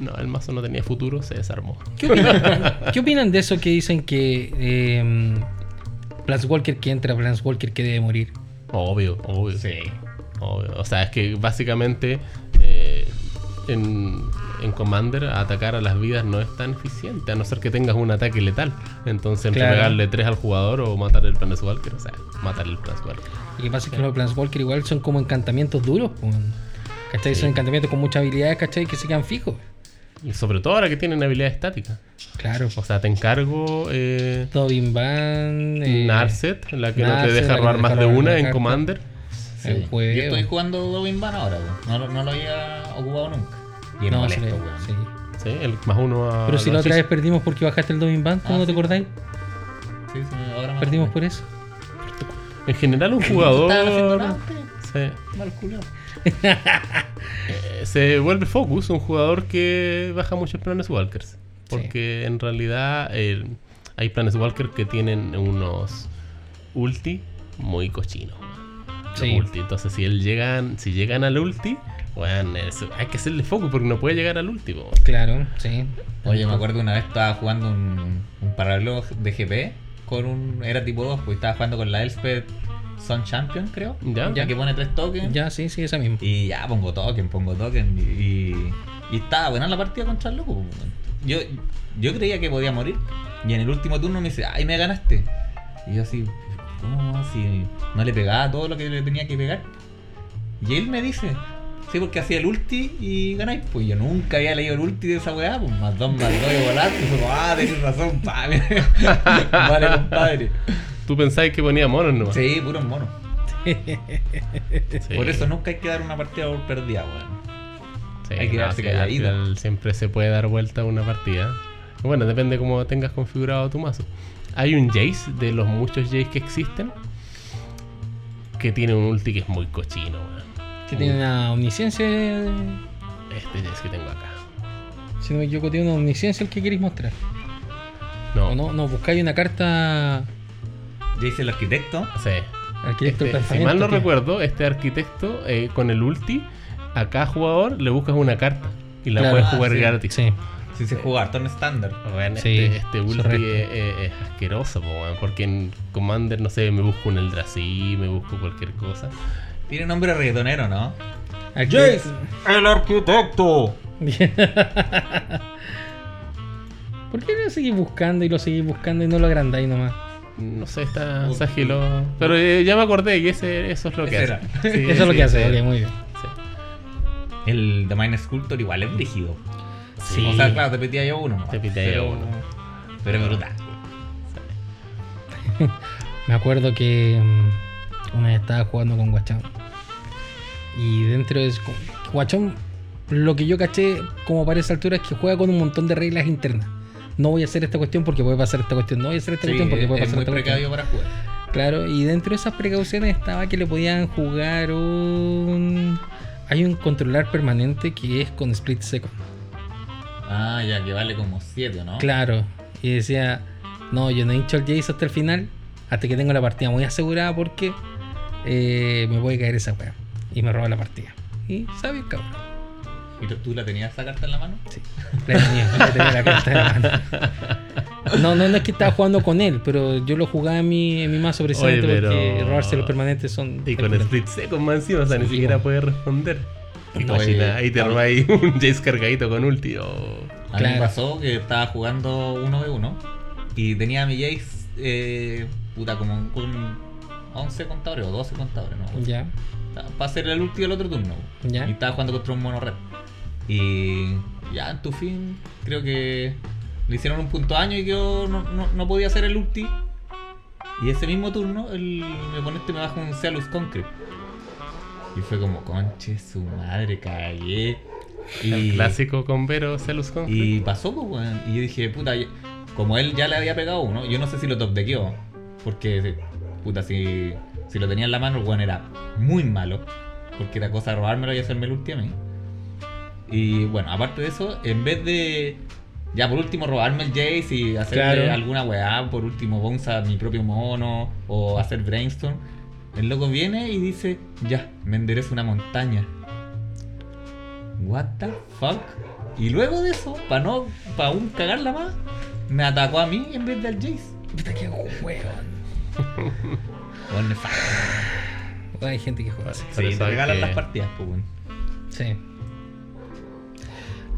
no, el mazo no tenía futuro, se desarmó. ¿Qué opinan, ¿Qué opinan de eso que dicen que eh, Planeswalker que entra, Planeswalker que debe morir? Obvio, obvio. Sí. obvio. O sea, es que básicamente eh, en, en Commander atacar a las vidas no es tan eficiente, a no ser que tengas un ataque letal. Entonces, entre Claro. pegarle 3 al jugador o matar el Planeswalker, o sea, matar el Planeswalker. Y que pasa es que los Planeswalker igual son como encantamientos duros. pues. ¿Cachai? Sí. Son encantamientos con muchas habilidades, ¿cachai? Que se quedan fijos. Y sobre todo ahora que tienen habilidad estática. Claro. O sea, te encargo eh, Tobin Van. eh, Narset, la que no te deja robar más de una en carta. Commander. Sí. Yo estoy jugando Dovin Van ahora, weón. no, lo- no lo había ocupado nunca. Y No, molesto, sí, weón. sí. Sí, el más uno a. Pero si la otra vez perdimos porque bajaste el Tobin Van, ¿cómo Ah, no te sí. acordáis? Sí, sí, ahora me Perdimos por eso. En general, un jugador. Mal culiao. Se vuelve Focus, un jugador que baja muchos planes Walkers. Porque en realidad eh, hay planes Walkers que tienen unos ulti muy cochinos. Los Sí. ulti. Entonces, si él llegan, si llegan al ulti, bueno, eso- hay que hacerle focus porque no puede llegar al último. Claro, sí. Oye, me acuerdo una vez estaba jugando un, un paralelo de GP con un. Era tipo 2, pues estaba jugando con la Elspeth Sun Champion, creo. ¿Ya? Ya que pone 3 tokens. Ya, sí, sí, esa misma. Y ya pongo token, pongo token. Y, y, y estaba buena la partida contra el loco. Yo, yo creía que podía morir. Y en el último turno me dice, ay, me ganaste. Y yo así, ¿cómo? Si no le pegaba todo lo que le tenía que pegar. Y él me dice, sí, porque hacía el ulti y ganáis. Pues yo nunca había leído el ulti de esa weá, pues más dos, más dos y volar. Y ah, tenés razón, pa. vale, compadre. Tú pensáis que ponía monos nomás. Sí, puro mono. Sí. Por eso nunca hay que dar una partida por perdida, weón. Sí, Hay que no, darse sí, al calladito. final siempre se puede dar vuelta a una partida. Bueno, depende cómo tengas configurado tu mazo. Hay un Jace de los muchos Jace que existen que tiene un ulti que es muy cochino. weón. Que tiene una omnisciencia. Este Jace que tengo acá. Si no me equivoco, tiene una omnisciencia el que queréis mostrar. No, O no, no, buscáis una carta. Dice el arquitecto. Sí. Arquitecto Este, si mal no recuerdo, este arquitecto eh, con el ulti, a cada jugador le buscas una carta y la Claro. puedes Ah, jugar sí. gratis. Sí. Si se juega harto en estándar. Sí, este, este ulti es, es- es asqueroso, porque en Commander, no sé, me busco un Eldrazi, me busco cualquier cosa. Tiene nombre reggaetonero, ¿no? Aquí- el arquitecto. ¿Por qué lo seguís buscando y lo seguís buscando y no lo agrandáis nomás? No sé, está ságilo. Pero eh, ya me acordé que ese, eso es lo que Ese hace. era. Sí, Eso es lo sí, que hace, ok, muy bien. Sí. El The Mind Sculptor igual es rígido. Sí. O sea, claro, te pitía yo uno. Te pitía yo pero- uno. Pero es brutal. Me acuerdo que mm, una vez estaba jugando con Guachón. Y dentro de Guachón, lo que yo caché como para esa altura es que juega con un montón de reglas internas. No voy a hacer esta cuestión porque puede pasar esta cuestión. No voy a hacer esta Sí, cuestión porque puede es pasar muy esta cuestión. para jugar. Claro, y dentro de esas precauciones estaba que le podían jugar un. Hay un controlar permanente que es con split second. Ah, ya, que vale como 7, ¿no? Claro. Y decía, no, yo no hincho el Jace hasta el final, hasta que tengo la partida muy asegurada porque eh, me puede caer esa wea. Y me roba la partida. Y sabes, cabrón. ¿Y tú, tú la tenías esa carta en la mano? Sí. La tenía, la tenía la carta en la mano. No, no, no es que estaba jugando con él, pero yo lo jugaba en mi, en mi mazo precisamente Oye, pero- porque robarse los permanentes son. Y con calculantes. Split Second más encima, o sea, ni Sí, siquiera puede responder. Imagina, ahí te robáis un Jace cargadito con ulti. oh. A mí me pasó que estaba jugando 1v1 y tenía a mi Jace, eh, puta, como con 11 contadores o 12 contadores, ¿no? Ya. Para hacer el ulti del otro turno. Ya. Y estaba jugando contra un mono red. Y ya en tu fin, creo que le hicieron un punto año y yo no, no, no podía hacer el ulti. Y ese mismo turno, el, mi oponente me baja un Cealus Concrete. Y fue como, conche su madre, cagué. El clásico con Vero, Celus con. Y pasó, pues. Y yo dije, puta, y- como él ya le había pegado uno, yo no sé si lo top deckeó. Porque, puta, si, si lo tenía en la mano, el weón era muy malo. Porque era cosa de robármelo y hacerme el ulti a mí. Y bueno, aparte de eso, en vez de. Ya por último robarme el Jace y hacerle Claro. alguna weá, por último bounce a mi propio mono o hacer brainstorm, el loco viene y dice, ya, me enderezo una montaña. What the fuck? Y luego de eso, para no, para aún cagarla más, me atacó a mí en vez del Jace. Puta que. Bueno, nefasto. Hay gente que juega así. Hay regalan que- las partidas, pues weón. Sí.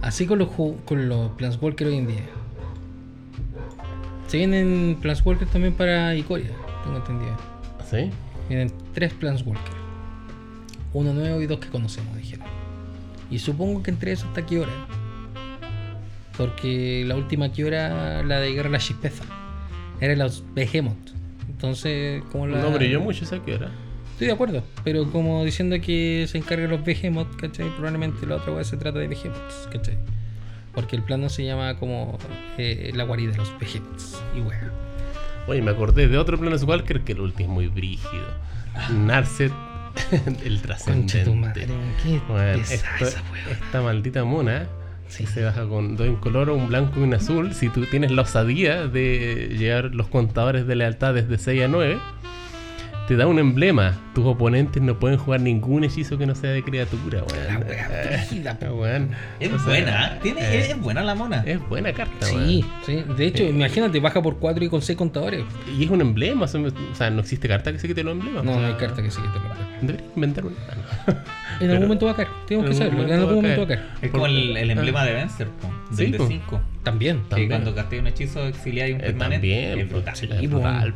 Así con los, con los Planeswalker hoy en día. Se vienen Planeswalker también para Icoria, tengo entendido. ¿Sí? Vienen tres Planeswalker. Uno nuevo y dos que conocemos, dijeron. Y supongo que entre esos está Kiora. Porque la última Kiora, la de Guerra de la Chispeza, era los Behemoth. Entonces, como la. No brilló mucho esa que era. Estoy de acuerdo, pero como diciendo que se encargan los Behemoth, ¿cachai? Probablemente la otra vez se trata de Behemoths, ¿cachai? Porque el plano se llama como eh, la guarida de los Behemoths. Y wea. Oye, me acordé de otro Planeswalker que el último es muy brígido. Narset, el Concha tu madre, trascendente. qué Bueno, esto- esa esta maldita mona Sí. se baja con dos incoloro, un blanco y un azul. Si tú tienes la osadía de llevar los contadores de lealtad desde 6 a 9, te da un emblema. Tus oponentes no pueden jugar ningún hechizo que no sea de criatura, La weón. wea Eh. Es O sea, buena, ¿eh? Tiene, eh, es buena la mona. es buena carta, Sí, weón. sí. De hecho, Eh. imagínate, baja por 4 y con 6 contadores. Y es un emblema, o sea, no existe carta que se quite los emblemas. No, o no hay carta que sí que te lo haga. Debería inventar una. En Pero- algún momento va a caer. Tenemos que en saberlo. En algún momento va a caer. Es como el, el emblema de Vencer, po, Sí, del. D5. También. Que cuando casté un hechizo exiliado y un Eh, permanente, también, es brutal. sí, Sí, es brutal.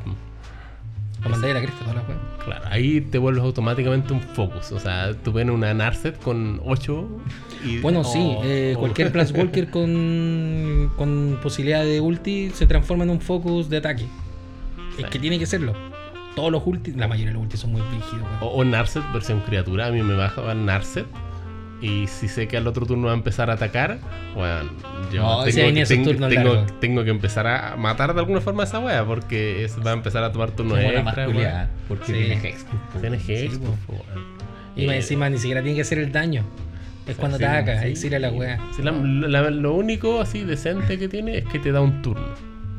Lo mandáis a la cresta toda la wea. Claro, ahí te vuelves automáticamente un focus. O sea, tú ves una Narset con 8 y. Bueno, sí, oh, eh, oh. cualquier Planeswalker con, con posibilidad de ulti se transforma en un focus de ataque. Es que tiene que serlo. Todos los ulti, la mayoría de los ulti son muy rígidos. O, o Narset versión criatura. A mí me baja Narset. Y si sé que al otro turno va a empezar a atacar, bueno, yo No, tengo, sí, que, esos tengo, tengo- que empezar a matar de alguna forma a esa wea. Porque es- va a empezar a tomar turnos extra. weón. porque Sí. tiene Hexproof. po. Tiene Sí, Hex, po. po, weón. Y Eh, encima ni siquiera tiene que hacer el daño. Es cuando Sí, ataca, sí. la wea. Sí, la- la- lo único así decente que tiene es que te da un turno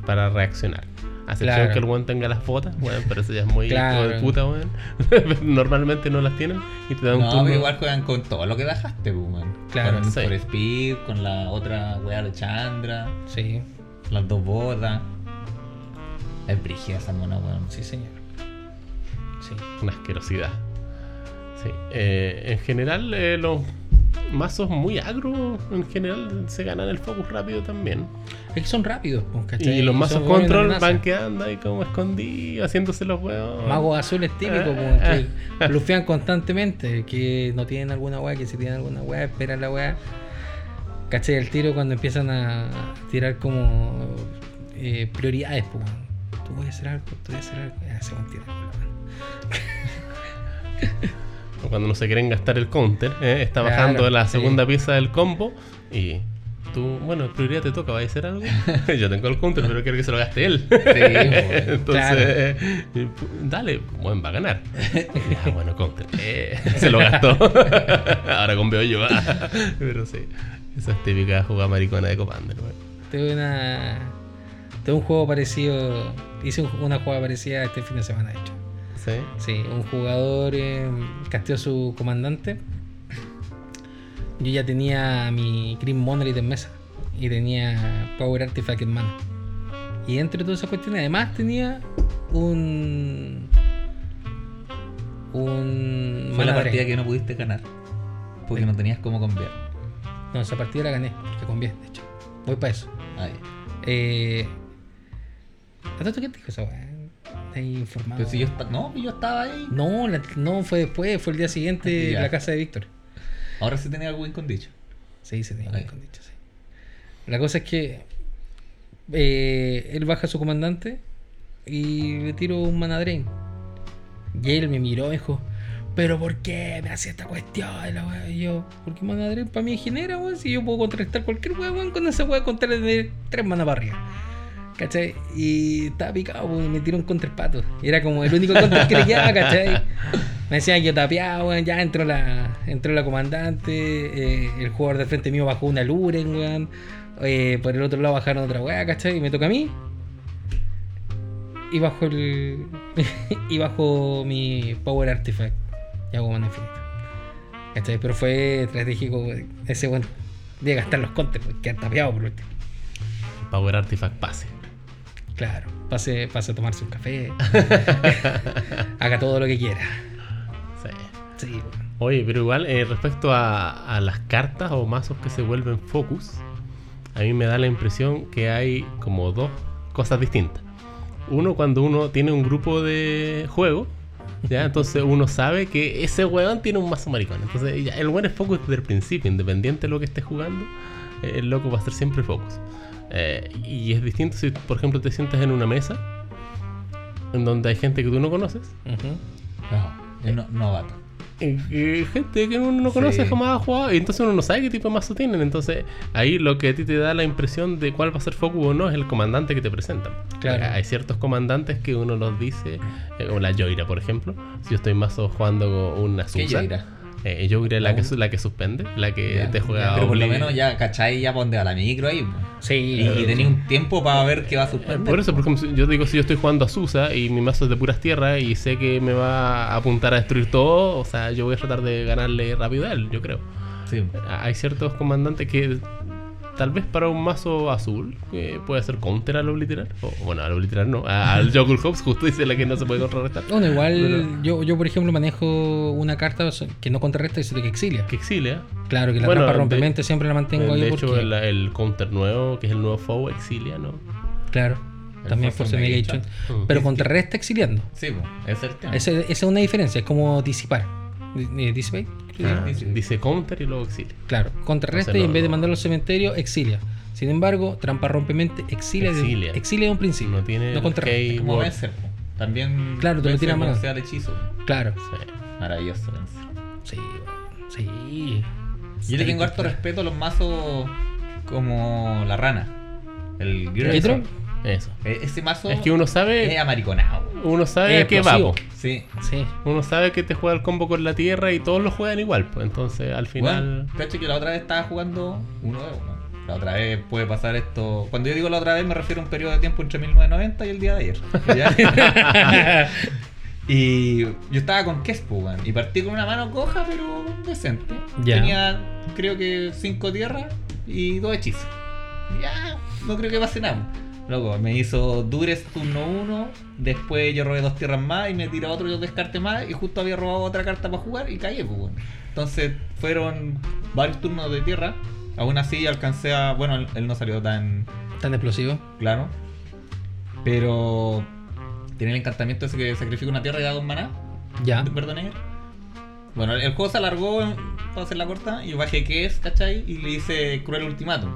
para reaccionar. A excepción Claro. que el weón tenga las botas, weón, pero eso ya es muy Claro. hijo de puta, weón. Normalmente no las tienen y te dan un No, turno. pero igual juegan con todo lo que dejaste, pues, weón. Claro, Con sí. Speed, con la otra weá de Chandra, Sí, las dos botas. Es brígida esa mona, weón. sí, señor. Sí. Una asquerosidad. Sí. eh, en general, eh, los mazos muy agro, en general, se ganan el focus rápido también. Es que son rápidos, pues, ¿cachai? Y los mazos control van quedando ahí como escondidos, haciéndose los huevos. Magos azules típicos, Ah, pues, que blufean constantemente, que no tienen alguna weá, que si tienen alguna weá, esperan la weá. ¿Cachai? El tiro cuando empiezan a tirar como eh, prioridades, pues. Tú voy a hacer algo, tú voy a hacer algo. Ya se O Cuando no se quieren gastar el counter, ¿eh? está Claro, bajando la sí. segunda pieza del combo y tú, bueno, prioridad te toca, ¿va a hacer algo? Yo tengo el counter, pero quiero que se lo gaste él. pues, Entonces, Claro. eh, dale, bueno, va a ganar. Ya, bueno, counter. eh, se lo gastó. Ahora con yo. pero sí, esa es típica jugada maricona de Commander, weón. Tuve una. Tuve un juego parecido. Hice un- una jugada parecida este fin de semana, de hecho. Sí. Sí, un jugador eh, casteó a su comandante. Yo ya tenía mi Green Monolith en mesa. Y tenía Power Artifact en mano. Y entre todas esas cuestiones, además tenía un. Un. Fue la partida que no pudiste ganar. Porque no tenías cómo cambiar. No, esa partida la gané, porque conviene, de hecho. Voy para eso. Ay. Eh. ¿A tanto quién te dijo esa weá? ¿Estás informado? Pero si yo No, yo estaba ahí. No, la- no fue después, fue el día siguiente en la casa de Víctor. Ahora sí tenía algo en condicho. Sí, se tenía con dicho, sí. La cosa es que eh, él baja a su comandante y le tiro un mana drain. Y él me miró y dijo, ¿pero por qué me hacía esta cuestión? Y, yo, porque mana drain para mí genera, weón. Si yo puedo contrarrestar cualquier weón, weón, con esa weá contra de tres mana para arriba. ¿Cachai? Y estaba picado, y me tiró un contrapato. Y era como el único contra que le quedaba, ¿cachai? Me decían yo tapeaba, weón, ya entró la, entró la comandante, eh, el jugador del frente mío bajó una Luren, weón. eh, por el otro lado bajaron otra weá, ¿cachai? Y me toca a mí. Y bajo el. y bajo mi Power Artifact. Y hago mana infinita. ¿Cachai? Pero fue estratégico, ese weón. De gastar los counters, weón, quedar tapeado por último. Power Artifact pase. Claro, pase, pase a tomarse un café. Haga todo lo que quiera. Sí. Oye, pero igual, eh, respecto a, a las cartas o mazos que se vuelven focus, a mí me da la impresión que hay como dos cosas distintas. Uno, cuando uno tiene un grupo de juego, ¿ya? Entonces uno sabe que ese weón tiene un mazo maricón. Entonces ya, el weón es focus desde el principio, independiente de lo que esté jugando, eh, el loco va a ser siempre focus. Eh, y es distinto si, por ejemplo, te sientas en una mesa en donde hay gente que tú no conoces Ujú. No, no, novato. eh, gente que uno no conoce Sí. jamás ha jugado y entonces uno no sabe qué tipo de mazo tienen entonces ahí lo que a ti te da la impresión de cuál va a ser focus o no es el comandante que te presentan Claro. Hay ciertos comandantes que uno los dice eh, como la Joira por ejemplo si yo estoy mazo jugando con una ¿Qué Susa Joira? Eh, Joira es la que, la que suspende la que Ya, te juega ya, Pero por lo menos ya, ¿cachai? Ya pondré a la micro ahí. po. Sí, Y, y tenía un tiempo para ver qué va a Eh, suspender. Por eso, por ejemplo, si- yo digo, si yo estoy jugando a Susa y mi mazo es de puras tierras y sé que me va a apuntar a destruir todo, o sea, yo voy a tratar de ganarle rápido a él, yo creo. Sí. Hay ciertos comandantes que tal vez para un mazo azul que puede hacer counter al obliterar. O bueno, al obliterar no, a- al Joggle Hobbs, justo dice la que no se puede contrarrestar. Bueno, igual Pero- yo, yo, por ejemplo, manejo una carta que no contrarresta y sino que exilia. Que exilia. Claro, que la Bueno, trampa de- rompemente siempre la mantengo ahí de porque... hecho, el, el counter nuevo, que es el nuevo foe, exilia, ¿no? Claro, El también Force Negation. Mm. Pero Es- contrarresta exiliando. Sí, po, ese es el tema. Esa esa es una diferencia, es como disipar. Di- Dissipate, Ah. Dice counter y luego exilia. Claro, contrarresta y en no- vez de mandarlo al cementerio, exilia. Sin embargo, trampa rompemente exilia, de- Exilia. exilia de un principio. No tiene no contrarresta. Como vencer. También. Claro, te lo vence tira mano. sea el hechizo. Claro. Sí. Maravilloso vencer. Sí, sí. Yo le tengo harto respeto a los mazos como la rana. El ¿Qué Grey? Eso. E- Ese mazo Es que uno es sabe, amariconado. uno sabe Es a qué va. Sí. Sí. Uno sabe que te juega el combo con la tierra y todos lo juegan igual, pues entonces al final. Bueno, que la otra vez estaba jugando uno de uno. La otra vez puede pasar esto. Cuando yo digo la otra vez, me refiero a un periodo de tiempo entre 1990 y el día de ayer. Y yo estaba con Kespo. Y partí con una mano coja, pero decente. Ya. Tenía, creo que, cinco tierras y dos hechizos. Ya, no creo que pase nada. Loco, me hizo Dures turno 1, después yo robé dos tierras más y me tiró otro y dos descarte más y justo había robado otra carta para jugar y caí, pues, weón. Entonces fueron varios turnos de tierra. Aún así alcancé a... Bueno, él, él no salió tan Tan explosivo. claro. Pero tiene el encantamiento ese que sacrifica una tierra y da dos maná. Ya. Verdoneger. Bueno, el juego se alargó para hacer la corta y yo bajé que es, ¿cachai? Y le hice cruel ultimátum.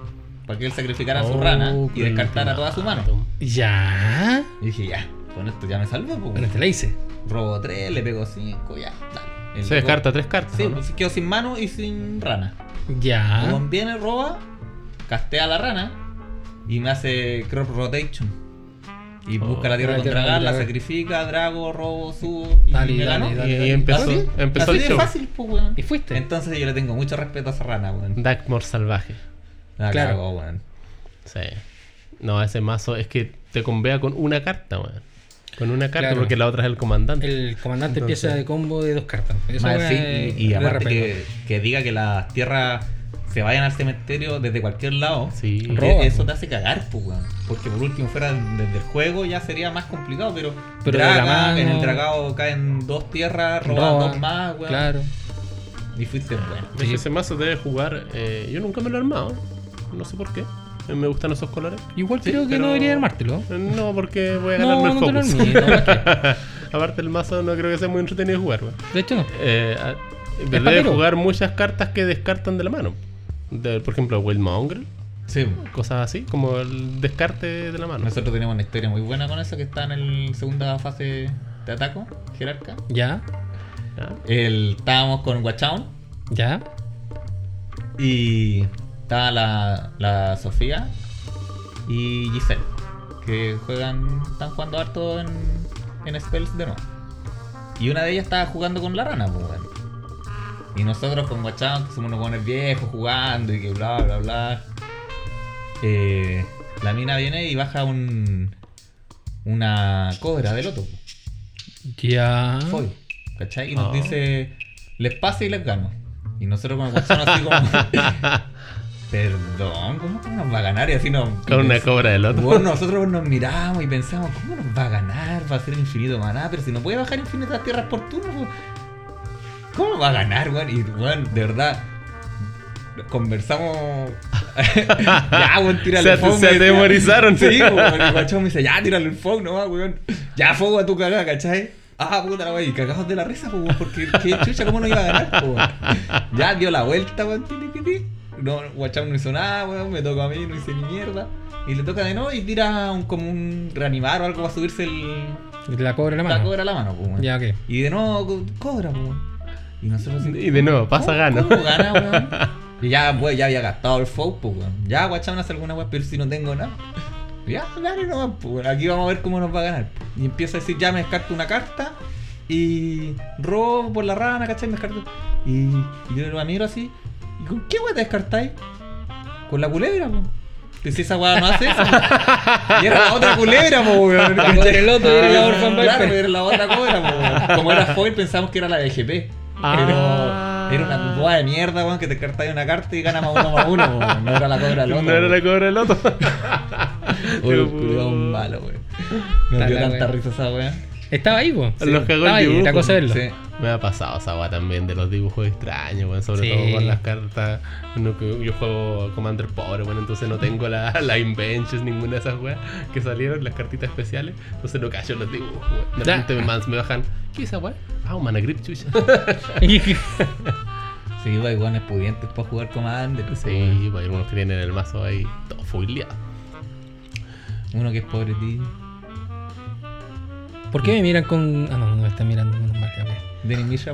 Para que él sacrificara a su Oh, rana y descartara toda su mano. Ya. Y dije, ya, con esto ya me salvo. Pues. Bueno, te la hice. Robo 3, le pego 5, ya, dale. Se descarta tres cartas. Sí, ¿no? pues quedo sin mano y sin rana. Ya. Como viene, roba, castea a la rana y me hace crop rotation. Y Oh, busca la tierra con Dragar, con la sacrifica, Drago, robo, subo y Dale, me dale, Y, empezó, Así, empezó así el de show. fácil, pues, weón. Y fuiste. Entonces yo le tengo mucho respeto a esa rana, weón. Darkmoor salvaje. La Claro. cagó, weón. Sí. No, ese mazo es que te convea con una carta, weón. Con una carta, Claro. porque la otra es el comandante. El comandante Entonces- empieza de combo de dos cartas. Eso Más, sí, y, y aparte que, que diga que las tierras se vayan al cementerio desde cualquier lado. Sí. que Roba, eso te hace cagar, pues, weón. Porque por último fuera desde el juego ya sería más complicado, pero, Pero de draga, la mano- en el dragado caen dos tierras, robas Roba, dos más, weón. Claro. Y fuiste Sí. ese mazo debe jugar. eh, yo nunca me lo he armado. No sé por qué. Me gustan esos colores. Igual Sí, creo que no debería armártelo. Eh, No, porque voy a No, ganarme no te lo el focus. Aparte, el mazo no creo que sea muy entretenido de jugar, weón. De hecho, no. Eh, a- debe papero. jugar muchas cartas que descartan de la mano. De- por ejemplo, Wild Mongrel, Sí. cosas así, como el descarte de la mano. Nosotros tenemos una historia muy buena con eso que está en la segunda fase de ataco, jerarca. Ya. ¿Ya? El, estábamos con Wachown Ya. y estaba la, la Sofía y Giselle, que juegan, están jugando harto en, en Spells de nuevo. Y una de ellas estaba jugando con la rana, pues, weón. Y nosotros con Wachown, que somos unos buenos viejos jugando y que bla, bla, bla. eh, la mina viene y baja un una cobra de loto. Ya. Foil, ¿cachai? Y nos Ah. dice, les pasa y les gano. Y nosotros con el así como, perdón, ¿cómo que nos va a ganar? Y así nos... Con una cobra de loto. Bueno, nosotros nos miramos y pensamos, ¿cómo nos va a ganar? Va a ser infinito maná, pero si no puede bajar infinitas tierras por turno, pues, ¿cómo va a ganar, weón? Y, weón, de verdad, conversamos... ya, weón, tírale el fuego. se atemorizaron. Sí, weón, el guachón me dice, ya, tírale el fuego nomás, weón. Ya, fuego a tu cagada, ¿cachai? Ah, puta la weón, y cagados de la risa, pues, weón, porque qué chucha, ¿cómo no iba a ganar, pues, weón? Ya dio la vuelta, weón. No, Guacham no hizo nada, weón, me tocó a mí, no hice ni mierda. Y le toca de nuevo y tira un, como un reanimar o algo para subirse el, La cobra la la mano. cobra a la mano, pues, weón. Ya, ok. Y de nuevo co- cobra, pues, weón. Y nosotros Y de nuevo, pasa, ¿cómo- gano. ¿Cómo gana, weón? Y ya, pues, ya había gastado el folk, pues, weón. Ya, Guacham hace alguna weón, pero si no tengo nada. Ya, dale nomás, pues, weón. Aquí vamos a ver cómo nos va a ganar. Y empieza a decir, ya me descarto una carta. Y robo por la rana, ¿cachai? Me descarto. Y, y yo lo miro así. ¿Y con qué weón te descartáis? Con la culebra. Que si esa weá no hace eso. y era la otra culebra, po, weón. Cobra del otro era la Orphan Claro, Viper. era la otra cobra, po, weón. Como era foil, pensamos que era la de GP. Ah. Pero era una boa de mierda, weón, que te cartáis una carta y gana más uno más uno, weón. No era la cobra del otro. No era la cobra de loto. Uy, culiao malo, weón. Está dio tanta weá. risa esa weá. Estaba ahí, po. Los cagó Estaba el ahí, dibujo. era cosa de verlo. Sí. Me ha pasado esa agua también de los dibujos extraños, weón, sobre Sí. todo con las cartas. Yo juego Commander pobre, bueno, entonces no tengo la, la Inventions, ninguna de esas weas que salieron, las cartitas especiales. Entonces no cacho los dibujos, weón. De repente me, me bajan, ¿qué es esa wea? Ah, un mana grip chucha. Sí, hay weones pudientes para jugar Commander. pues, weón. sí, pues hay unos que tienen el mazo ahí todo foileado. Uno que es pobre tío. ¿Por qué me miran con.? Ah, no, no me están mirando, mal, ya, ok. Denis.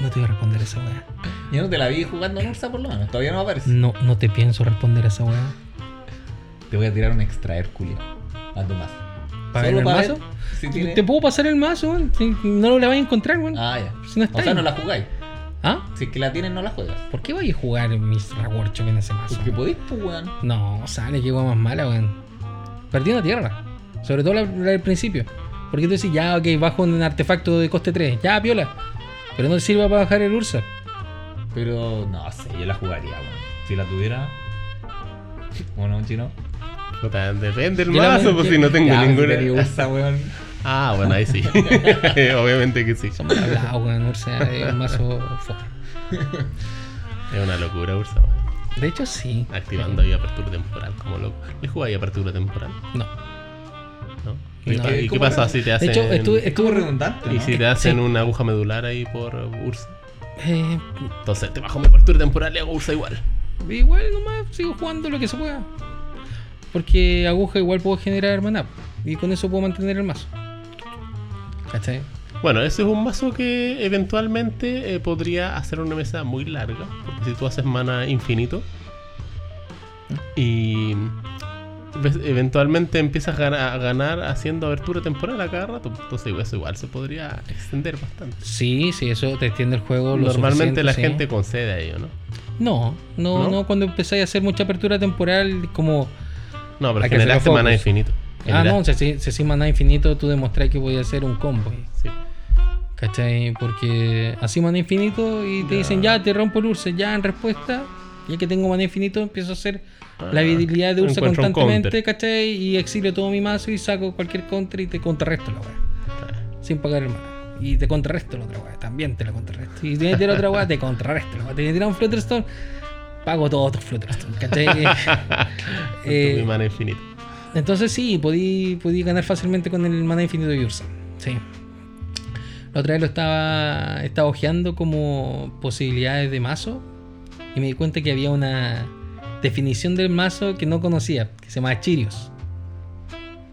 No te voy a responder esa weá. Yo no te la vi jugando en Ursa por lo menos. Todavía no aparece. No, no te pienso responder a esa weá. Te voy a tirar un extra Hércules a tu mazo. ¿Para el para mazo? ver si tiene- Te puedo pasar el mazo, weón. No lo la vas a encontrar, weón. Ah, ya. Si no está o sea, ahí. no la jugáis. ¿Ah? Si es que la tienes, no la juegas. ¿Por qué voy a jugar Mr. Workshop en ese mazo? Porque podéis, pues, weón. No, sale, que más mala, weón. Perdí una tierra. Sobre todo la, la del principio. Porque tú decís, ya, ok, bajo un artefacto de coste 3. Ya, piola. Pero no te sirva para bajar el Ursa. Pero no sé, yo la jugaría, weón. Si la tuviera. ¿O no, chino? Puta, depende la- mazo, pues si no tengo Ya, ninguna. Ursa, weón. Ah, bueno, ahí sí. Obviamente que sí. Somos hablados, weón. Ursa es un mazo. Es una locura, Ursa, weón. De hecho, sí. Activando ahí apertura temporal, como loco. ¿Le jugáis apertura temporal? No. ¿Y, No. qué- y qué ¿Cómo pasa si te De hacen. hecho, como estuve redundante, Y si te hacen Sí. una aguja medular ahí por Ursa. eh, Entonces te bajo mi apertura temporal y hago Ursa igual. igual nomás sigo jugando lo que se pueda. Porque aguja igual puedo generar maná. Y con eso puedo mantener el mazo. ¿Cachai? Bueno, ese es un mazo que eventualmente eh, podría hacer una mesa muy larga. Porque si tú haces mana infinito y ves- eventualmente empiezas a gana- a ganar haciendo abertura temporal a cada rato, entonces eso igual se podría extender bastante. Sí, sí, eso te extiende el juego. lo Normalmente la sí. gente concede a ello, ¿no? No, no, ¿No? no, cuando empezáis a hacer mucha apertura temporal, como. No, pero generaste mana focus. infinito. Ah, no, si, si, si maná infinito, tú demostrás que voy a hacer un combo. Sí. ¿Cachai? Porque así maná infinito y te dicen, ya te rompo el Ursa, ya en respuesta, ya que tengo maná infinito, empiezo a hacer Ah, la habilidad de Ursa constantemente. ¿cachai? Y exilio todo mi mazo y saco cualquier counter y te contrarresto la weá. Ah, Sin pagar el mana. Y te contrarresto la otra weá, también te la contrarresto. Y si tienes que tirar otra weá, te contrarresto la weá. Te tienes que tirar un Flutterstone, pago todos tus Flutterstone, ¿cachai? Eh, mi mana infinita. entonces sí, podí, podí ganar fácilmente con el mana infinito de Ursa. Sí. La otra vez lo estaba, estaba ojeando como posibilidades de mazo y me di cuenta que había una definición del mazo que no conocía, que se llama Chirios.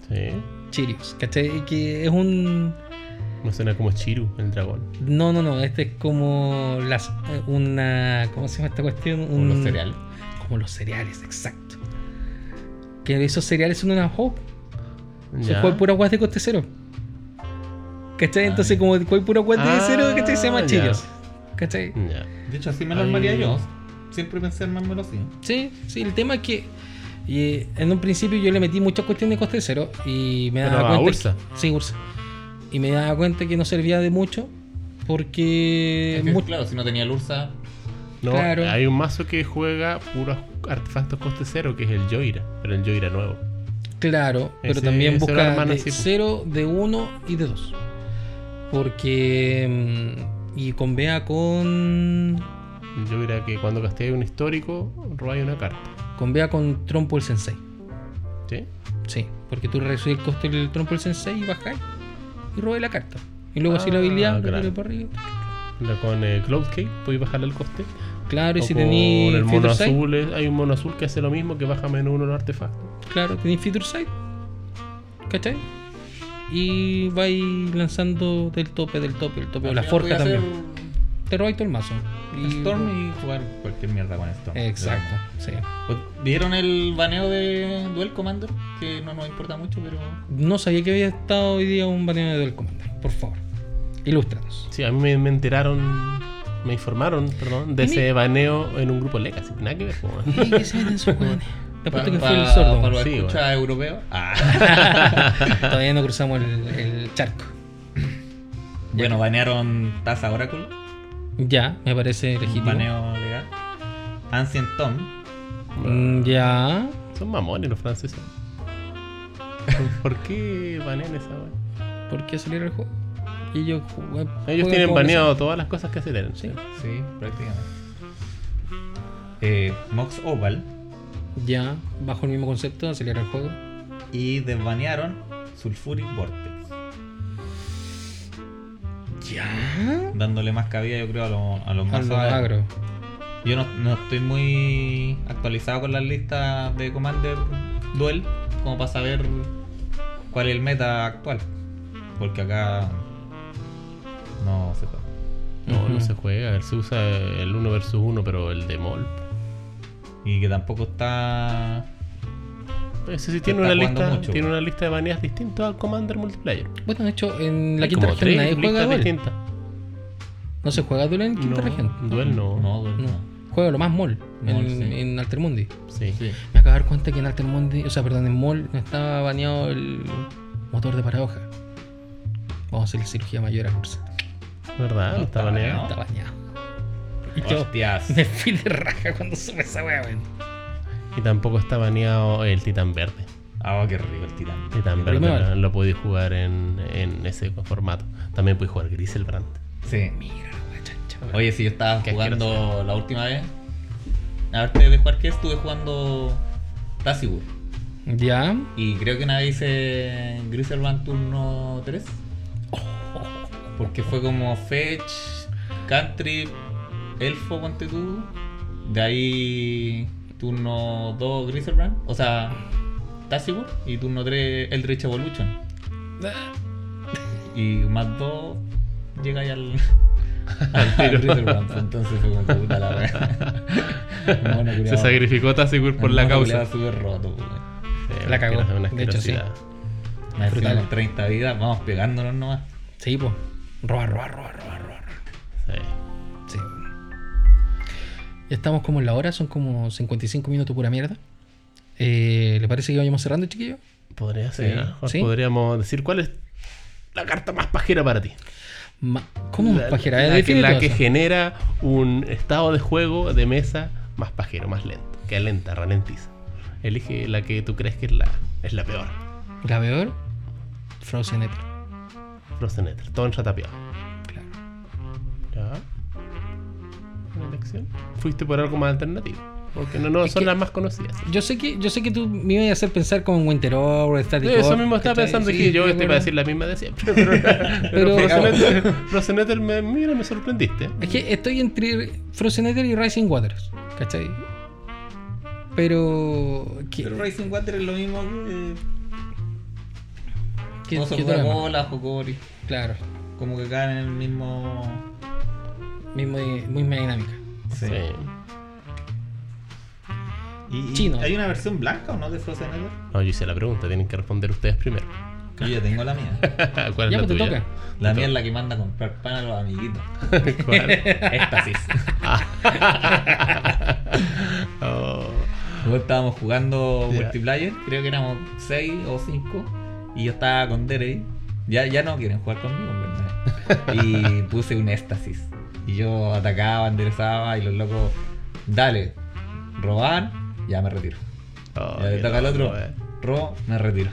Sí. Chirios, ¿cachai? Que es un... Me suena como Chiru, el dragón. No, no, no, este es como las, eh, una... ¿Cómo se llama esta cuestión? Como Un- los cereales. Como los cereales, exacto. Que esos cereales son una hope. Se juega pura guas de coste cero. ¿Cachai? Entonces, como juega pura guas de Ah, cero, ¿cachai? Se llama ya. Chirios. ¿Cachai? Ya. De hecho, así me lo armaría yo. Siempre pensé armármelo así. Sí, sí, el tema es que y, en un principio yo le metí muchas cuestiones de coste cero y me Pero daba a cuenta. Ursa. que- sí, Ursa. Y me daba cuenta que no servía de mucho porque. Es que, mu- claro, si no tenía el Ursa, No, Claro. hay un mazo que juega puros artefactos coste cero, que es el Joira, pero el Joira nuevo. Claro, pero Ese- también busca de así, po. 0, de 1 y de 2. Porque. mm, Y con Bea con. El Joira que cuando casteáis un histórico, robáis una carta. Con Bea con Trompo el Sensei. ¿Sí? Sí, porque tú reducís el coste del Trompo el Sensei y bajáis y robáis la carta. Y luego así la Ah, habilidad, claro. para arriba. La Con eh, Cloud Cake podéis bajarle el coste. Claro, y O si tenéis el mono azul, es- hay un mono azul que hace lo mismo que baja menos uno los artefactos. claro, tenéis Future Sight. ¿Cachai? Y vais lanzando del tope, del tope, del tope. O la forja hacer también. Te robáis todo el mazo. Y- Storm y jugar cualquier mierda con Storm. Exacto, sí. Pues, ¿Vieron el baneo de Duel Commander? Que no nos importa mucho, pero. No sabía que había estado hoy día un baneo de Duel Commander. Por favor, ilústranos. Sí, a mí me, me enteraron, me informaron, perdón, de ese baneo en un grupo Legacy. Nada que ver, po, man. ¿Y qué se weones? Te apuesto que fue el sordo. Para los Sí, escuchas europeos. Ah. Todavía no cruzamos el, el charco. bueno, banearon Taza Oracle. Ya, me parece Un legítimo. baneo legal. Ancient Tomb. Mm, ya. Son mamones los franceses. ¿Por qué banean esa weá? ¿Por qué salir el juego? Y ellos, juegan- Ellos tienen baneado todas las cosas que aceleran. Sí. Sí, prácticamente. Eh, Mox Oval. Ya, bajo el mismo concepto, acelerar el juego. Y desbanearon Sulfuric Vortex. Ya. Dándole más cabida, yo creo, a, lo- a los mazos agro. Yo no, no estoy muy actualizado con las listas de Commander Duel como para saber cuál es el meta actual. Porque acá no se juega. No, no Ujú. se juega. Se usa el 1 versus 1, pero el de Mol. Y que tampoco está. Ese sí Se tiene una lista, mucho, tiene una lista de baneas distintas al Commander Multiplayer. Bueno, de hecho, en la Hay quinta región nadie juega distintas. ¿No se juega duel en quinta No, región? Duel no. No, no. No. Juega lo más mall en, sí. en Altermundi. Sí. Sí. Me acabo de dar cuenta que en Altermundi, o sea, perdón, en mall no estaba baneado el motor de paradoja. Vamos a hacer cirugía mayor a curso. ¿Verdad? No Está baneado. Está bañado. Y yo Hostias. me fui de raja cuando supe esa wea, weón. Y tampoco está baneado el Titán Verde. Ah, qué rico el titán. Titán Verde lo, lo podéis jugar en, en ese formato. También podéis jugar Griselbrand. Sí. Mira Oye, si yo estaba Qué jugando la última vez. Antes de jugar que estuve jugando Tassibur. Ya. Y creo que una vez hice Griselbrand turno 3. Porque fue como Fetch, Country, Elfo, ponte tú. De ahí turno 2 Griselbrand. O sea, Tassibur. Y turno 3 Eldritch Evolution. Y más 2 llega ya al. Entonces fue como puta la wea. Mono Se sacrificó Tassigur por la causa. súper roto. Sí, La cagó. De hecho, sí. Más encima Brutal. con 30 vidas, vamos pegándonos nomás. Sí, pues. Robar, robar, robar, robar, robar. Sí. Sí. Ya estamos como en la hora, son como 55 minutos pura mierda. Eh, ¿Le parece que vayamos cerrando, chiquillo? Podría ser. Sí. ¿no? Sí. Podríamos decir cuál es la carta más pajera para ti. Ma- ¿Cómo? La, pajera? la la que eso. genera un estado de juego de mesa más pajero, más lento. Que lenta, ralentiza. Elige la que tú crees que es la, es la peor. La peor, Frozen Ether. Frozen Ether, todo enratapeado. Claro. Ya. Buena elección. Fuiste por algo más alternativo. Porque no, no Es son que- las más conocidas. Yo sé que, yo sé que tú me ibas a hacer pensar como en Winter Over, Static Sí, eso mismo estaba pensando Sí, que yo te iba a decir la misma de siempre. Pero, pero Pero- me, mira, me sorprendiste. Es que estoy entre Frozen Ether y Rising Waters, ¿cachai? Pero... ¿qué, Pero Racing Water es lo mismo que. qué-? Coca-Cola, Jocori. Claro, Como que caen en el mismo. mismo, misma dinámica. Sí. Sí. ¿Y, y Chino. ¿Hay una versión blanca o no de Frozen Ether? No, yo hice la pregunta, tienen que responder ustedes primero. Yo ya tengo la mía. ¿Cuál es Ya, la pues te tuya? toca. La mía es la que manda a comprar pan a los amiguitos. ¿Cuál? Éxtasis. Oh. Nosotros estábamos jugando multiplayer, creo que éramos 6 o 5. Y yo estaba con Derey. Ya, ya no quieren jugar conmigo, en verdad. Y puse un éxtasis. Y yo atacaba, enderezaba y los locos, dale, robar, ya me retiro. Oh, ya le qué toca al otro, eh. robo, me retiro.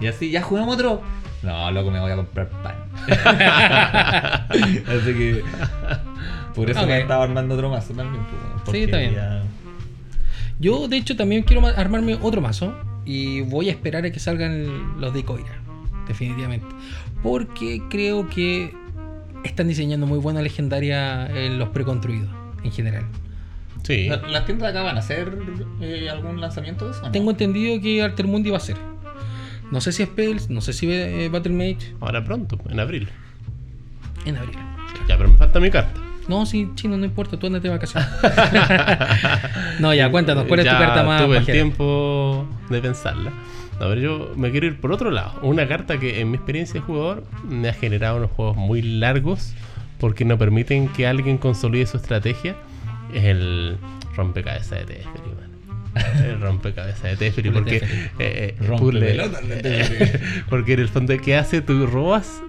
Y así, ya jugamos otro. No, loco, me voy a comprar pan. así que. Por eso Ok. me estaba armando otro mazo también. pues, porque está bien. ya- Yo, de hecho, también quiero ma- armarme otro mazo. Y voy a esperar a que salgan los de Coira. Definitivamente. Porque creo que están diseñando muy buena legendaria en los preconstruidos. En general. Sí. La- ¿Las tiendas de acá van a hacer eh, algún lanzamiento de eso? no? Tengo entendido que Altermundi va a ser. No sé si Spells, no sé si eh, Battle Mage. Ahora pronto, en abril. En abril. Ya, pero me falta mi carta. No, sí, chino, no importa, tú andate de vacaciones. no, ya, cuéntanos, ¿cuál es tu Ya carta más Tuve el tiempo de pensarla. A ver, yo me quiero ir por otro lado. Una carta que en mi experiencia de jugador me ha generado unos juegos muy largos porque no permiten que alguien consolide su estrategia. Es el rompecabezas de Teferi, man. El rompecabezas de Teferi porque... Eh, eh, puzzle- porque en el fondo, ¿qué hace? Tú robas,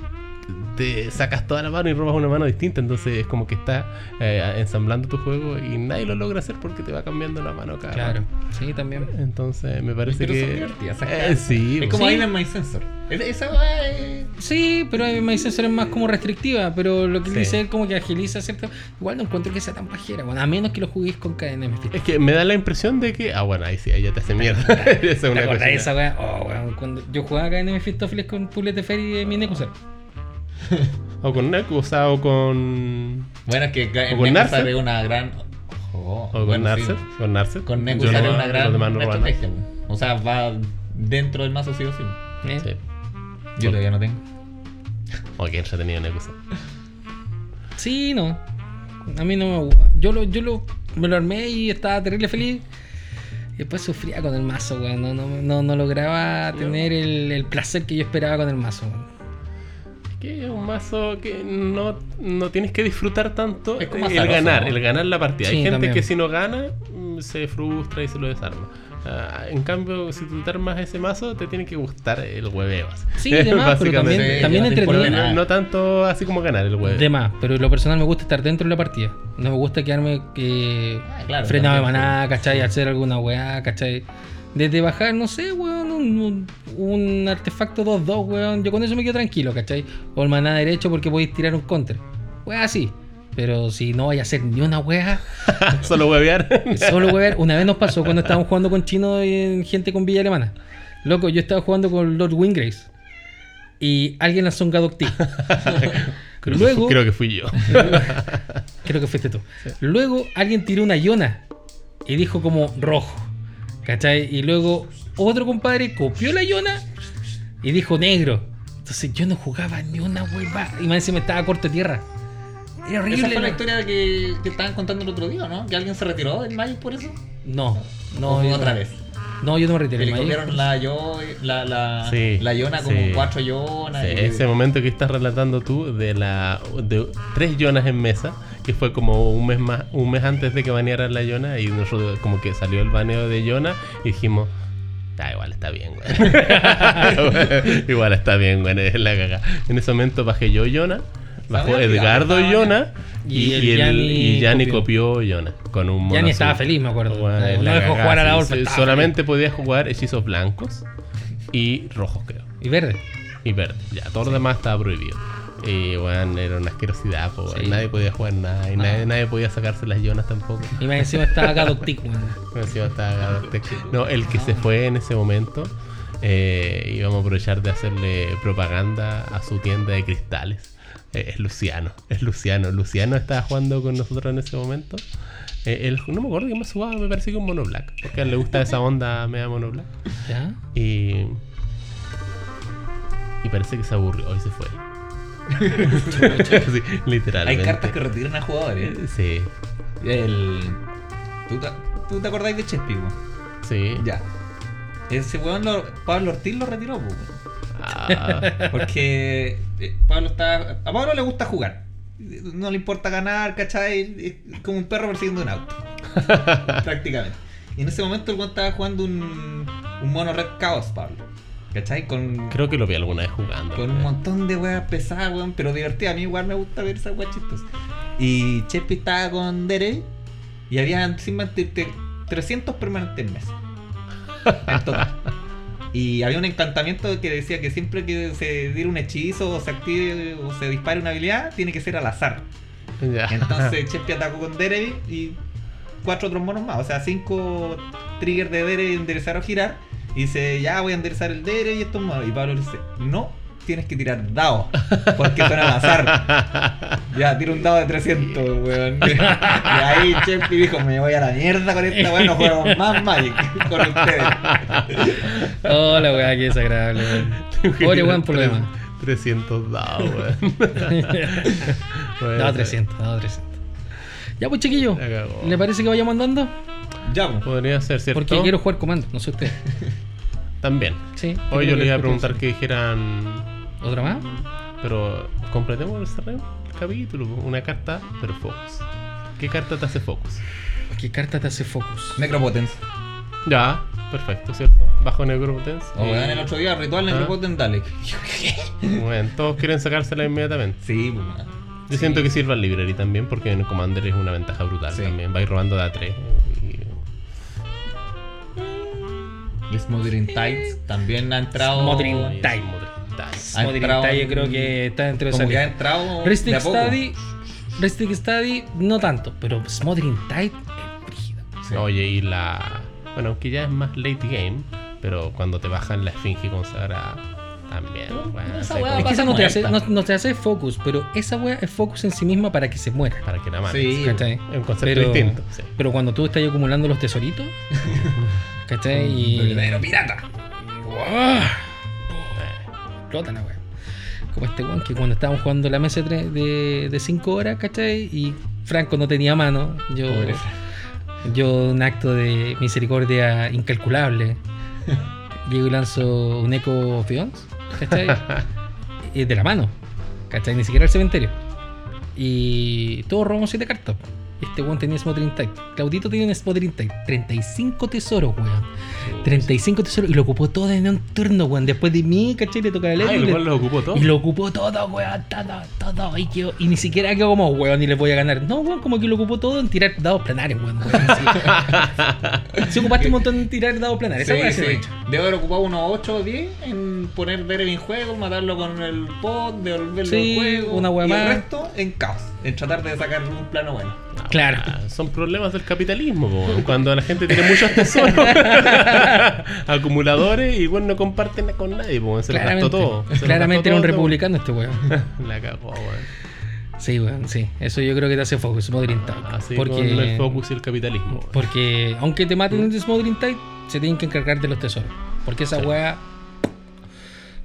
te sacas toda la mano y robas una mano distinta. Entonces es como que está eh, ensamblando tu juego y nadie lo logra hacer porque te va cambiando la mano cada Claro, sí, también. Entonces me parece Pero son que. divertidas esas Eh, sí, Es como Sí. Island My Sensor. Es- Esa weá es- Sí, pero me dicen ser más como restrictiva, pero lo que Sí. dice él como que agiliza cierto. Igual no encuentro que sea tan pajera, bueno, a menos que lo juguéis con KNM. Es que me da la impresión de que. Ah, bueno, ahí sí, ahí ya te hace mierda. Esa es ¿Te una acordás de cosa. esa weá? Oh, cuando yo jugaba KNM Fistófiles con Puzzle de Ferry de mi Nekusar. O con Neku, o sea, o con. Bueno, es que ¿O en con Neku sale una gran. O con sí. Narset. Con Narset. Con Neku Yo sale no- una los gran no estrategia. O sea, va dentro del mazo sí o sí. ¿eh? Sí. Yo todavía no tengo. O que entretenido Neku. Sí, no. A mí no me gusta. Yo lo, yo lo, me lo armé y estaba terrible feliz. Y después sufría con el mazo, weón. No, no, no, no lograba tener el, el placer que yo esperaba con el mazo, weón. Que es un mazo que no, no tienes que disfrutar tanto Es como el azaroso, ganar, ¿no? el ganar la partida. Sí, Hay gente también. que si no gana mm, se frustra y se lo desarma. Ah, en cambio, si tú te armas ese mazo, te tiene que gustar el hueveo. Sí, de más, pero también, Sí, también importa entretenido. No, no tanto así como ganar el hueveo. De más, pero en lo personal me gusta estar dentro de la partida. No me gusta quedarme eh, Ah, claro, frenado de maná, ¿cachai? Hacer alguna weá, ¿cachai? Desde bajar, no sé, weón, un, un- un artefacto 2-2, weón. Yo con eso me quedo tranquilo, ¿cachai? O el maná derecho porque podéis tirar un counter. Weá, así. Pero si no vaya a hacer ni una weá, Solo huevear. solo weá. Una vez nos pasó cuando estábamos jugando con chino y gente con Villa Alemana. Loco, yo estaba jugando con Lord Wingrace. Y alguien lanzó un Gadok. Creo, Luego- que, creo que fui yo. Creo que fuiste tú. Luego alguien tiró una Iona y dijo como rojo. ¿Cachai? Y luego otro compadre copió la Iona y dijo negro. Entonces yo no jugaba ni una hueva. Y más encima estaba corto de tierra. Era horrible. Esa fue la historia que, que estaban contando el otro día, ¿no? Que alguien se retiró del Magic por eso. No, No, no. yo otra no. vez. No, yo no me retiré. le Magic. copiaron la yo, la, la, Sí, la Yona como sí. cuatro Yonas. Sí, y- ese momento que estás relatando tú de la de tres Yonas en mesa, que fue como un mes más, un mes antes de que banearan la Yona, y nosotros como que salió el baneo de Yona y dijimos, ah, igual está bien, güey. igual está bien, güey, es la caga. En ese momento bajé yo Yona, bajó Edgardo Yona y, Y el y el- Yanni copió. copió Yona con un Yanni estaba feliz, me acuerdo. Bueno, no dejó cagada, jugar a la Orfa. Solamente podías jugar hechizos blancos y rojos, creo. Y verde. Y verde, ya, todo lo demás estaba prohibido. Y bueno, era una asquerosidad, po. Sí. nadie podía jugar nada y nadie, nadie podía sacarse las yonas tampoco. Y más encima estaba Gadok Tick, weón. Encima estaba Gadotec. No, el que se fue en ese momento, eh, íbamos a aprovechar de hacerle propaganda a su tienda de cristales. Eh, es Luciano, es Luciano. Luciano estaba jugando con nosotros en ese momento. Eh, él- no me acuerdo que más jugaba, me parece que un mono black. Porque a él le gusta esa onda media mono black. ¿Ya? Y. Y parece que se aburrió y se fue. sí, Hay cartas que retiran a jugadores. Sí, El... ¿Tú, te, ¿Tú te acordáis de Chespi, po? sí. Ya. Ese weón, lo- Pablo Ortiz lo retiró, po. Ah, Porque eh, Pablo está. A Pablo le gusta jugar. No le importa ganar, ¿cachai? Es como un perro persiguiendo un auto. Prácticamente. Y en ese momento el weón estaba jugando un, un mono Red Chaos, Pablo. ¿Cachai? Con, creo que lo vi alguna vez jugando. con un montón de weas pesadas, weón, pero divertidas. A mí igual me gusta ver esas weas chistosas. Y Chespi estaba con Dere y había encima de- de 300 permanentes en mesa. En total. Y había un encantamiento que decía que siempre que se diera un hechizo o se active o se dispare una habilidad, tiene que ser al azar. Ya. Entonces Chespi atacó con Dere y cuatro otros monos más. O sea, cinco triggers de Dere enderezar o girar. Y dice, ya voy a enderezar el Dere y estos monos. Y Pablo le dice, no, tienes que tirar dados. Porque son al azar. Ya, tira un dado de 300, weón. Y ahí Chespi dijo, me voy a la mierda con esta weón, no juego más Magic con ustedes. Oh, la weá, qué desagradable, weón. Weón por lo demás. 300 dados, weón. Bueno, No, 300, no, 300. Ya, pues, chiquillo. ¿Le parece que vayamos andando? Ya, pues. Podría ser, ¿cierto? Porque quiero jugar comando, no sé usted. También. Sí. Hoy yo les iba a preguntar que dijeran. ¿Otra más? Pero completemos el cerrado capítulo. Una carta, pero Focus. ¿Qué carta te hace Focus? ¿Qué carta te hace Focus? Necropotence. Ya, perfecto, ¿cierto? Bajo Necropotence. O eh, en el otro día, ritual ¿Ah? Dale. bueno, todos quieren sacársela inmediatamente. Sí, pues. Yo siento que sirva el library también, porque en Commander es una ventaja brutal sí. también. Vais robando de A3. es Modern Tides también ha entrado. Modern Tides, Modern Tides. yo creo que está dentro de esa. Como que ha entrado. Restic Study, Restic Study, no tanto, pero pues Modern Tides es brígida. Sí. Oye, y la. Bueno, aunque ya es más late game, pero cuando te bajan la esfinge consagrada. También, bueno, esa es que esa no te, hace, no, no te, hace, focus, pero esa wea es focus en sí misma para que se muera. Para que la mates. Sí, es un concepto pero, distinto. Sí. Pero cuando tú estás acumulando los tesoritos, ¿cachai? Y. Verdadero pirata. ¡Guau! Explota la wea. Como este weón que cuando estábamos jugando la mesa de 5 horas, ¿cachai? Y Franco no tenía mano. Yo, yo un acto de misericordia incalculable. Llego y lanzo un Echo of Eons, ¿cachai? y de la mano. ¿Cachai? Ni siquiera el cementerio. Y todos robamos 7 cartas. Este weón tenía Smothering Type. Claudito tenía un Smothering Type. 35 tesoros, weón. 35 tesoros. Y lo ocupó todo en un turno, weón. Después de mí, ¿cachai? Le toca el Ah, el le- lo ocupó todo. Y lo ocupó todo, weón. Todo, todo. Y, quedó- y ni siquiera quedó como, weón, ni le voy a ganar. No, weón, como que lo ocupó todo en tirar dados planares, weón. weón. Se ocupaste un montón en tirar dados planares. Sí, sí. hecho. Debo haber ocupado unos 8 o 10 en poner Derek en juego, matarlo con el pod, devolverlo Sí, al juego. una y el resto en caos, en tratar de sacar un plano bueno. Claro. Ah, son problemas del capitalismo, po. cuando la gente tiene muchos tesoros, acumuladores y bueno, no comparten con nadie, po. se lo gastó Claramente, todo. se claramente era un todo, republicano este weón. La cagó, weón. Sí, weón, sí. Eso yo creo que te hace focus, Type. Así porque, con el focus y el capitalismo. weón. porque aunque te maten en Smothering Type, se tienen que encargar de los tesoros. Porque esa Sí. weá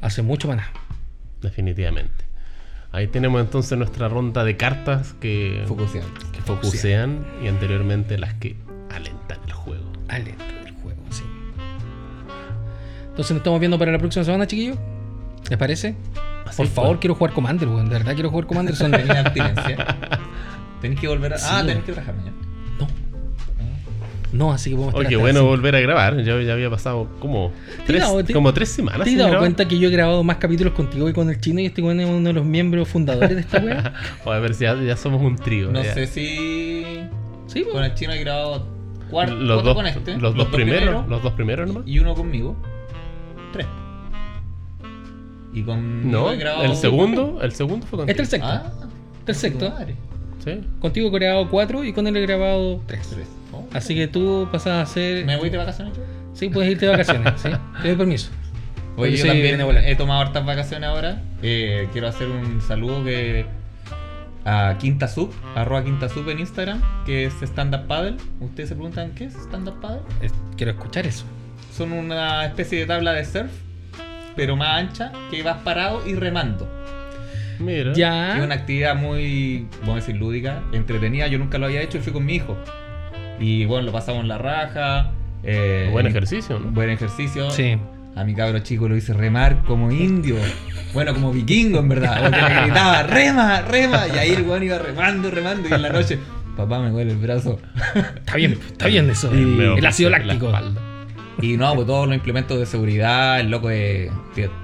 hace mucho maná. Definitivamente. Ahí tenemos entonces nuestra ronda de cartas que, Focusear. que focusean y anteriormente las que alentan el juego. Alenta del juego, sí. Entonces nos estamos viendo para la próxima semana, chiquillos. ¿Les parece? Así Por fue. favor, quiero jugar Commander, weón. De verdad quiero jugar Commander. Son Tenía abstinencia. Tenés que volver a. Sí, ah, tenés que trabajar mañana. No. Así que podemos estar Oye, hasta bueno volver a grabar. Yo ya había pasado como tres, dado- te- como tres semanas. ¿Te has dado grabar. cuenta que yo he grabado más capítulos contigo y con el chino y este weón es uno de los miembros fundadores de esta weá? O a ver si ya, ya somos un trío. No ya. sé si. Sí, Con weón. el chino he grabado cuarto los dos, con este. los dos primeros, los dos primeros nomás. y uno conmigo. Tres. Y con. No, he grabado el segundo, el segundo fue Este contigo. es el sexto. Ah, Este es el sexto. madre. Sí. Contigo he grabado cuatro y con él he grabado tres. Tres. Oh. Así que tú pasas a hacer. ¿Me voy de vacaciones? Sí, puedes irte de vacaciones, ¿sí? Te doy permiso. Oye, yo también he tomado hartas vacaciones ahora. Eh, quiero hacer un saludo que a Quinta Sub, arroba Quinta Sub en Instagram, que es Stand Up Paddle. Ustedes se preguntan qué es Stand Up Paddle. Es- Quiero escuchar eso. Son una especie de tabla de surf, pero más ancha, que vas parado y remando. Mira. Es Ya. una actividad muy, vamos a decir, lúdica, entretenida. Yo nunca lo había hecho y fui con mi hijo. Y bueno, lo pasamos en la raja. eh, Buen ejercicio, ¿no? Buen ejercicio. Sí. A mi cabro chico lo hice remar como indio. Bueno, como vikingo en verdad. Porque le gritaba, rema, rema. Y ahí el weón iba remando, remando. Y en la noche, papá me duele el brazo. Está bien, está bien eso. Y- el ácido la láctico. espalda. Y no, pues todos los implementos de seguridad, el loco de,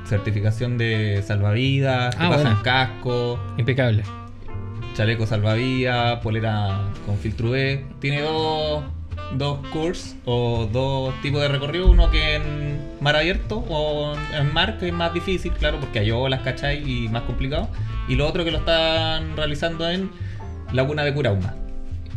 certificación de salvavidas, te Ah, pasan bueno. casco, Impecable. chaleco salvavidas, polera con filtro B. Tiene dos, dos courses o dos tipos de recorrido, uno que en mar abierto o en mar, que es más difícil, claro, porque hay olas, ¿cachai? Y más complicado. Y lo otro que lo están realizando en Laguna de Curauma.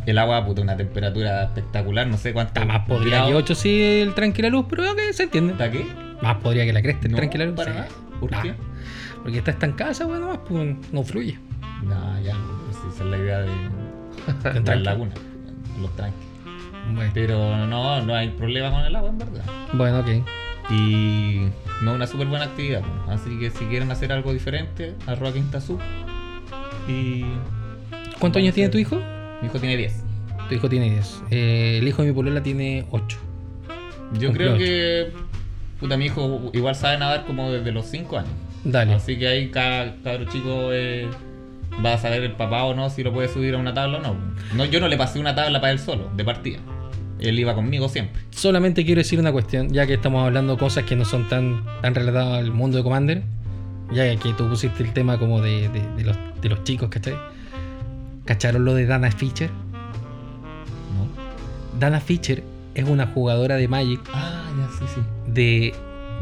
El agua, puta, una temperatura espectacular, no sé cuánto. Está más podría que 8 sí el tranquila luz, pero ok, se entiende. ¿Está qué? Más podría que la cresta el No, tranquila luz. para sí. nada. ¿Por Nah, qué? Porque está estancada esa weá nomás, pues no fluye. No, ya, pues esa es la idea de, de tranqui. la laguna, los tranques. Bueno, Pero no, no hay problema con el agua, en verdad. bueno, ok. Y no una súper buena actividad. pues. Así que si quieren hacer algo diferente, arroba Quinta Sub. Y ¿Cuántos años tiene tu hijo? Mi hijo tiene 10. Tu hijo tiene 10. Eh, el hijo de mi polola tiene 8. Yo Cumplió creo que puta, mi hijo igual sabe nadar como desde los 5 años. Dale. Así que ahí cada cabro chico eh, va a saber el papá o no si lo puede subir a una tabla o no. no. Yo no le pasé una tabla para él solo, de partida. Él iba conmigo siempre. Solamente quiero decir una cuestión, ya que estamos hablando cosas que no son tan, tan relatadas al mundo de Commander, ya que tú pusiste el tema como de, de- de los, de los chicos, ¿cachai? ¿Cacharon lo de Dana Fischer? ¿No? Dana Fischer es una jugadora de Magic Ah, ya, sí, sí. de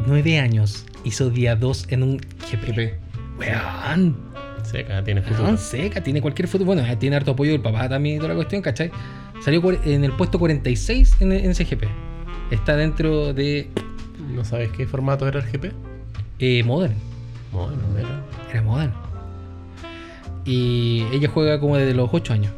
9 años. Hizo día 2 en un GP. GP. Weón, Seca, tiene futuro. weón, seca, tiene cualquier fútbol. Bueno, eh, tiene harto apoyo del papá también y toda la cuestión, ¿cachai? Salió en el puesto 46 en, en ese GP. Está dentro de ¿No sabes qué formato era el GP? eh, Modern. Bueno, mira. Era Modern. Y ella juega como desde los 8 años.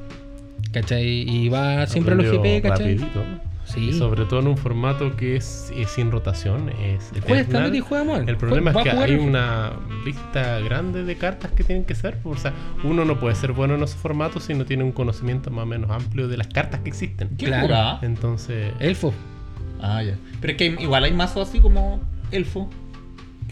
¿Cachai? Y va siempre a los GP, ¿cachai? rapidito. Sí. Y sobre todo en un formato que es, es sin rotación. Es Juega y juega Modern. El problema es que hay el- una lista grande de cartas que tienen que ser. O sea, uno no puede ser bueno en esos formatos si no tiene un conocimiento más o menos amplio de las cartas que existen. ¿Quién Claro. Entonces, Elfo. Ah, ya. Pero es que igual hay mazos así como elfo.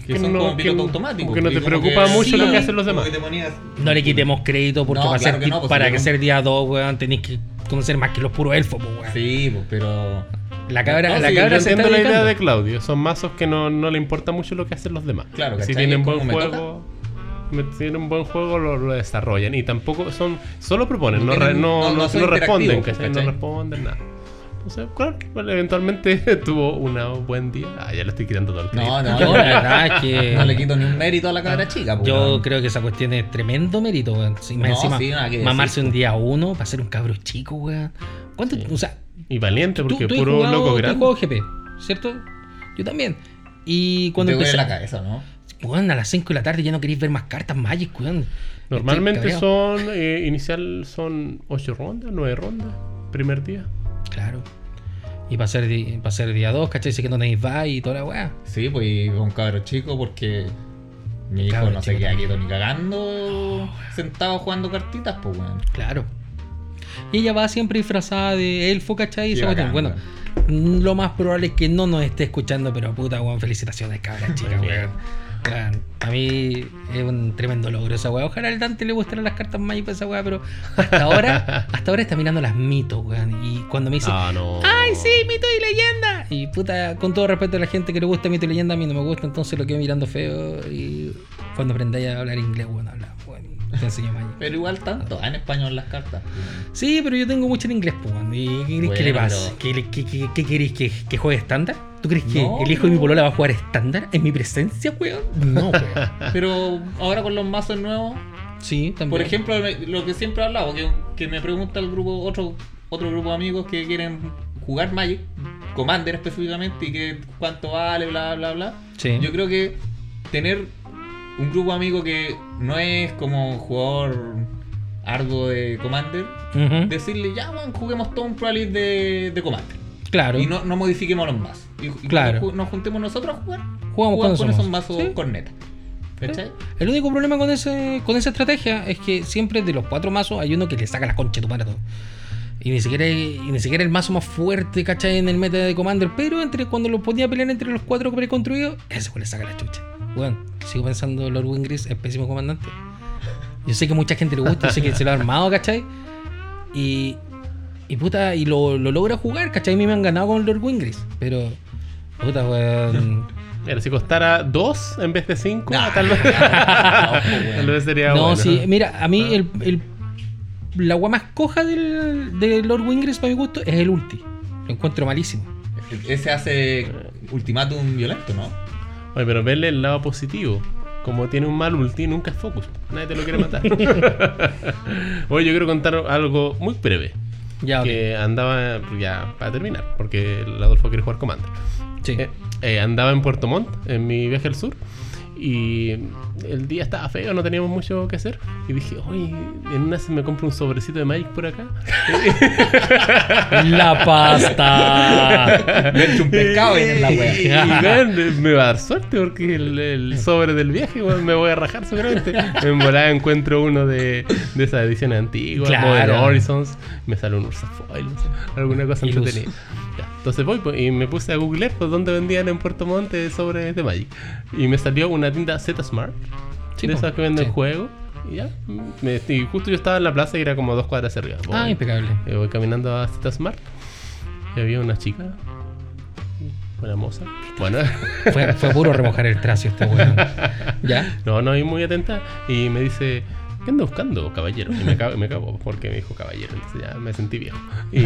Que que son no- como que- piloto automático. como que no te preocupa mucho Sí. lo que hacen los demás. ponías- No le quitemos crédito porque No, para, claro ser, que no, pues, para que ser día 2, weón, tenéis que conocer más que los puros elfos, pues, weón. Sí, pues, pero. La cabra, No, la sí, cabra Yo se está la idea de Claudio. Son mazos que no, no le importa mucho lo que hacen los demás. Claro, si ¿cachai? tienen buen juego, tienen buen juego lo, lo desarrollan. Y tampoco son. Solo proponen, no, No no, no- no- no son no responden, interactivos, ¿cachai? No ¿cachai? responden nada. Entonces, claro, bueno, eventualmente tuvo un buen día. Ah, ya le estoy quitando todo el crédito. No, no, Yo, no, la verdad es que. no le quito ni un mérito a la cabra chica. pues, Yo creo que esa cuestión es tremendo mérito, weón. Si No, encima, sí, nada que mamarse decir, un día uno para ser un cabro chico, weón. ¿Cuánto? O sea, Y valiente porque tú puro jugado, loco grande. jugado GP, ¿cierto? Yo también. Y cuando Te empecé. la cabeza, ¿no? Weón, a las 5 de la tarde ya no queréis ver más cartas Magic, weón. Normalmente son. eh, inicial son 8 rondas, 9 rondas. Primer día. Claro. Y para ser, para ser día 2, ¿cachai? Que no tenéis bye y toda la weá. Sí, pues y un cabro chico porque mi hijo no se queda quieto ni cagando sentado jugando cartitas, pues weón. Claro. Y ella va siempre disfrazada de elfo, ¿cachai? Y cuestión. bacán, bueno, lo más probable es que no nos esté escuchando, pero puta, weón, felicitaciones, cabra chica, weón. Weón, A mí es un tremendo logro esa weá. Ojalá al Dante le gustaran las cartas Magic para esa weá, pero hasta ahora, hasta ahora está mirando las mitos, weón. Y cuando me dice, Ah, no. ¡Ay, sí, mito y leyenda! Y puta, con todo respeto a la gente que le gusta mito y leyenda, a mí no me gusta, entonces lo quedo mirando feo. Y cuando aprendáis a hablar inglés, bueno, habla, bueno, y te enseño Magic. Pero igual tanto, ah, en español las cartas. Sí, pero yo tengo mucho en inglés, pues, weón. ¿Y qué que le pase? pero- ¿Qué, qué, qué- qué queréis que, que juegue estándar? ¿Tú crees que No, el hijo de mi polola va a jugar estándar en mi presencia, weón? No, weón. Pero ahora con los mazos nuevos, Sí, también. por ejemplo, lo que siempre he hablado, que, que me pregunta el grupo, otro, otro grupo de amigos que quieren jugar Magic, Commander específicamente, y que cuánto vale, bla, bla, bla. Sí. Yo creo que tener un grupo de amigos que no es como jugador arduo de Commander, decirle, ya, weón, juguemos todo un Pro de, de Commander. Claro. Y no, no modifiquemos los mazos. Y, y Claro. nos juntemos nosotros a jugar, Jugamos con esos mazos. Sí. corneta. ¿Cachai? El único problema con ese con esa estrategia es que siempre de los cuatro mazos hay uno que le saca la concha tu madre a todo. Y ni siquiera y ni siquiera el mazo más fuerte, ¿cachai? En el meta de Commander. Pero entre cuando lo ponía a pelear entre los cuatro preconstruidos, ese güey le saca la chucha. Bueno, sigo pensando Lord Wingris es pésimo comandante. Yo sé que mucha gente le gusta, yo sé que se lo ha armado, ¿cachai? Y. Y puta, y lo, lo logra jugar, ¿cachai? A mí me han ganado con Lord Wingris. Pero. Puta, weón. Mira, si costara 2 en vez de 5, Nah. tal vez. tal vez sería No, bueno. sí, mira, a mí Ah. el, el- la agua más coja del, de Lord Wingris, para mi gusto, es el ulti. Lo encuentro malísimo. Ese hace ultimátum violento, ¿no? Oye, pero verle el lado positivo. Como tiene un mal ulti, nunca es focus. Nadie te lo quiere matar. Oye, yo quiero contar algo muy breve. Ya. Que andaba, ya para terminar, porque el Adolfo quiere jugar Commander. Sí. Eh, eh, andaba en Puerto Montt en mi viaje al sur y el día estaba feo, no teníamos mucho que hacer. Y dije, oye, en una se me compro un sobrecito de Magic por acá. La pasta. Me echo un pescado y en la Y, wea. weón, me va a dar suerte porque el, el sobre del viaje, me voy a rajar seguramente. En volada encuentro uno de, de esas ediciones antiguas, Claro. Modern Horizons, me sale un Ursa Foil, no sé, alguna cosa entretenida. Entonces voy pues, y me puse a googlear pues, dónde vendían en Puerto Montt sobres de Magic. Y me salió una tienda Z Smart, Sí, de esas que venden Sí. juegos. Y ya, me- y justo yo estaba en la plaza y era como dos cuadras hacia arriba. Ah, impecable. eh, voy caminando a Z Smart y había una chica, una moza. Bueno, Fue, fue puro remojar el tracio este weón. ¿Ya? no, no, y muy atenta. Y me dice, ¿qué anda buscando, caballero? Y me cago, me cago porque me dijo caballero, entonces ya me sentí viejo. Y,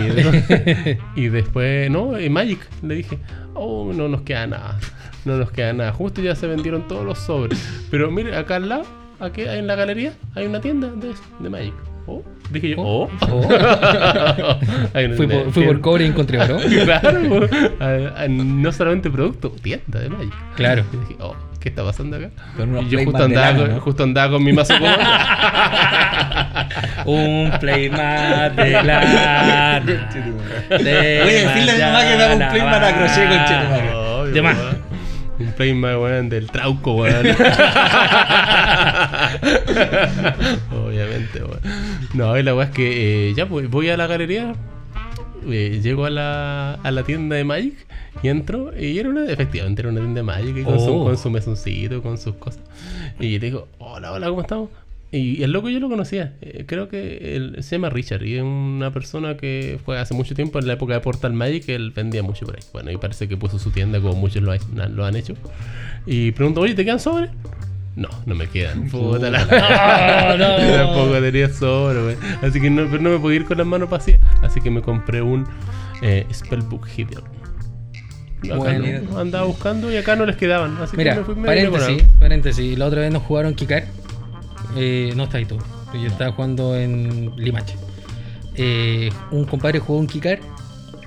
y después, no, eh, Magic, le dije, oh, no nos queda nada. No nos queda nada. Justo ya se vendieron todos los sobres. Pero mire, acá al lado, aquí en la galería, hay una tienda de, de Magic. Oh, dije yo, oh. Oh. Fui por, fui por cobre y encontré oro. claro. A- a- no solamente producto, tienda de Magic. Claro. Y dije, oh, ¿qué está pasando acá? Con unos y yo justo andaba, lana, con, ¿no? justo andaba con mi mazo. Un playmat de la. de Voy a decirle a mi mamá que me haga un playmat a crochet con Chetumal. Obvio, De más. Un playmat, weón, del trauco, weón. Weón. No, y la weá es que eh, ya pues, voy a la galería, eh, llego a la, a la tienda de Magic Y entro y era una, efectivamente era una tienda de Magic y con, su, Oh. con su mesoncito, con sus cosas. Y le digo, hola, hola, ¿cómo estamos? Y el loco yo lo conocía. Eh, creo que él, se llama Richard y es una persona que fue hace mucho tiempo en la época de Portal Magic. Él vendía mucho por ahí. Bueno, y parece que puso su tienda como muchos lo, ha- lo han hecho. Y pregunto, oye, ¿te quedan sobres? No, no me quedan. Puta la- No, no. Tampoco tenía sobre, güey. Así que no, pero no me podía ir con las manos vacías. Así que me compré un eh, Spellbook. Acá Bueno. no, andaba buscando y acá no les quedaban. Así Mira, que me fui me vine con paréntesis, paréntesis. La otra vez nos jugaron Kikar. Eh, no está ahí tú. Yo estaba jugando en Limache. Eh, un compadre jugó un Kikar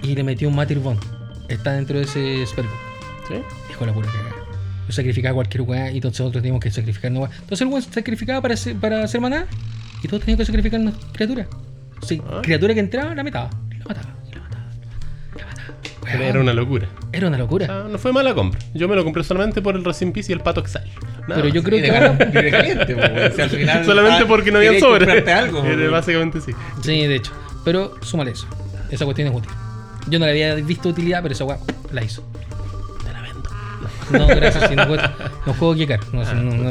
y le metió un Matir Bond. Está dentro de ese spellbook. ¿Sí? Dijo la pura cagada. Yo sacrificaba cualquier weá y entonces nosotros teníamos que sacrificar una weá. Entonces el weón sacrificaba para hacer, para hacer maná y todos teníamos que sacrificar una criatura. Sí, Ah. criatura que entraba, la mataba. La mataba, la mataba. La Era una locura. era una O locura. sea, no fue mala compra. Yo me lo compré solamente por el Racing Peace y el Pato Exile. Nada Pero yo más. creo Y que de, ahora- cal- y de caliente, po, weón. Si al final, Solamente ah, porque no había sobre. algo, Era weón. básicamente sí. Sí, de hecho. Pero súmale eso. Esa cuestión es útil. Yo no le había visto utilidad, pero esa weá la hizo. No, gracias. si no, juego, no juego Kikar. No, no, no.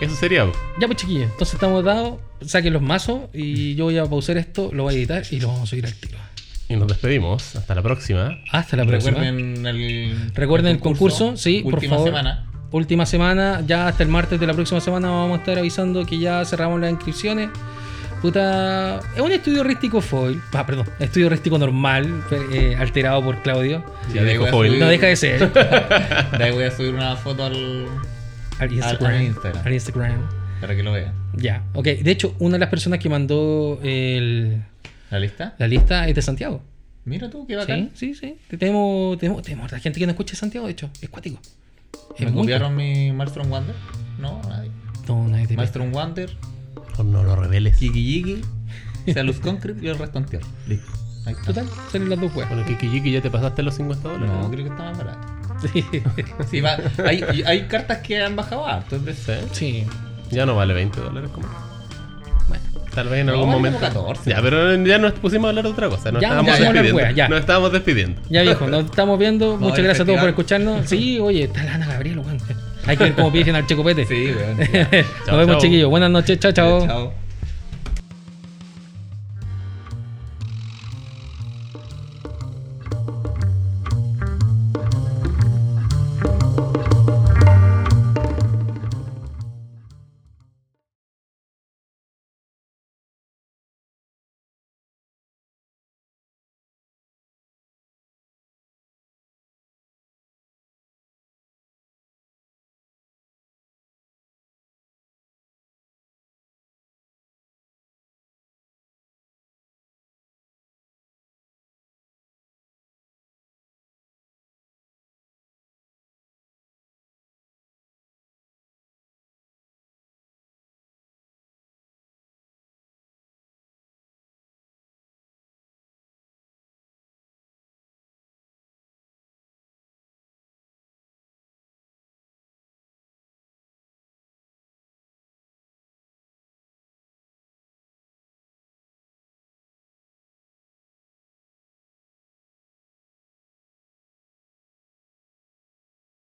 Eso sería. Ya pues chiquillos, entonces estamos dados, saquen los mazos y yo voy a pausar esto, lo voy a editar y lo vamos a subir al tiro. Y nos despedimos. Hasta la próxima. Hasta la próxima. Recuerden el, Recuerden el concurso, sí, por última favor. semana. Última semana, ya hasta el martes de la próxima semana vamos a estar avisando que ya cerramos las inscripciones. Puta, es un estudio rístico foil, ah, perdón, estudio rístico normal, eh, alterado por Claudio. Ya de foil. No deja de ser. De ahí voy a subir una foto al, Al Instagram. al Instagram. Al Instagram. para que lo vean. Ya, ok. De hecho, una de las personas que mandó el- ¿La lista? la lista es de Santiago. Mira tú, qué Sí, bacán. sí, sí. Tenemos, tenemos, tenemos harta gente que no escucha de Santiago, de hecho. Es cuático. Es ¿Me copiaron mi Maelstrom Wonder? No, nadie. No, nadie te Wonder, No, no lo reveles. Kiki Yiki, Salus Concrete y el resto en tierra. Listo. Ahí está. Total, salen las dos weas. Bueno, Kiki Jiki, ¿ya te pasaste los 50 dólares? No, creo que está más barato. Sí. Sí, va, hay, hay cartas que han bajado harto. entonces- Sí. sí. Ya no vale 20 dólares como. Bueno. Tal vez en No, algún vale momento. como 14. Ya, pero ya nos pusimos a hablar de otra cosa. Nos Ya, estábamos ya, ya, despidiendo. wea, ya. Nos estábamos despidiendo. Ya viejo, nos estamos viendo. Muchas el gracias a todos por festival. escucharnos. Sí, oye, está la Ana Gabriel, weón. Hay que ver cómo piden al Checopete. Sí, weón. Nos vemos, chiquillos. Buenas noches. Chao, chao. Chao.